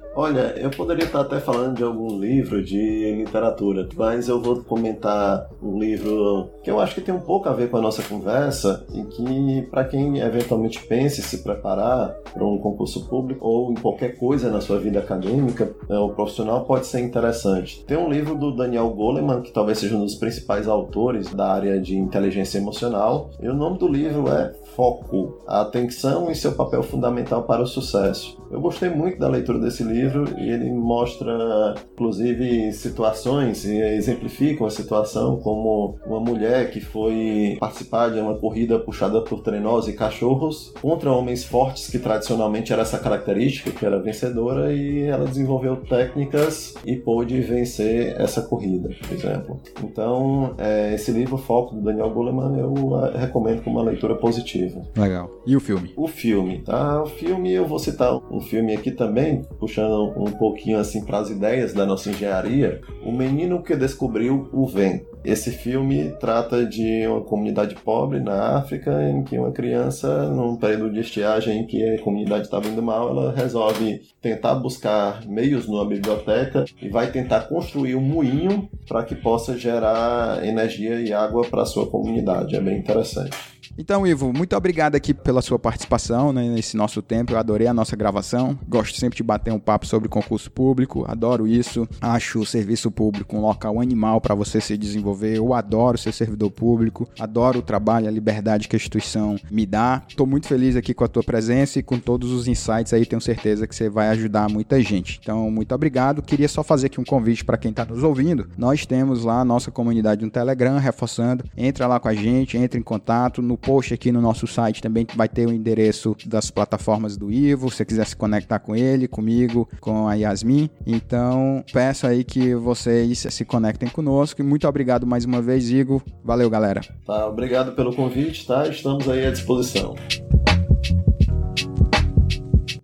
Olha, eu poderia estar até falando de algum livro de literatura, mas eu vou comentar um livro que eu acho que tem um pouco a ver com a nossa conversa e que, para quem eventualmente pense se preparar para um concurso público ou em qualquer coisa na sua vida acadêmica né, ou profissional, pode ser interessante. Tem um livro do Daniel Goleman, que talvez seja um dos principais autores da área de inteligência emocional, e o nome do livro é Foco: A Atenção e seu papel fundamental para o sucesso. Eu gostei muito da leitura desse livro e ele mostra, inclusive, situações e exemplifica uma situação como uma mulher que foi participar de uma corrida puxada por trenós e cachorros contra homens fortes, que tradicionalmente era essa característica, que era vencedora, e ela desenvolveu técnicas e pôde vencer essa corrida, por exemplo. Então, é, esse livro, Foco, do Daniel Goleman, eu recomendo como uma leitura positiva. Legal. E o filme? O filme, tá? O filme, eu vou citar um filme aqui também, puxando um pouquinho assim para as ideias da nossa engenharia, O Menino que Descobriu o Vem. Esse filme trata de uma comunidade pobre na África em que uma criança, num período de estiagem em que a comunidade estava indo mal, ela resolve tentar buscar meios numa biblioteca e vai tentar construir um moinho para que possa gerar energia e água para sua comunidade. É bem interessante. Então, Ivo, muito obrigado aqui pela sua participação né, nesse nosso tempo. Eu adorei a nossa gravação. Gosto sempre de bater um papo sobre concurso público. Adoro isso. Acho o serviço público um local animal para você se desenvolver. Eu adoro ser servidor público. Adoro o trabalho, a liberdade que a instituição me dá. Estou muito feliz aqui com a tua presença e com todos os insights aí. Tenho certeza que você vai ajudar muita gente. Então, muito obrigado. Queria só fazer aqui um convite para quem está nos ouvindo. Nós temos lá a nossa comunidade no Telegram, reforçando. Entra lá com a gente, entra em contato no post aqui no nosso site também vai ter o endereço das plataformas do Ivo, se você quiser se conectar com ele, comigo, com a Yasmin. Então, peço aí que vocês se conectem conosco. E muito obrigado mais uma vez, Igor. Valeu, galera. Tá, obrigado pelo convite, tá? Estamos aí à disposição.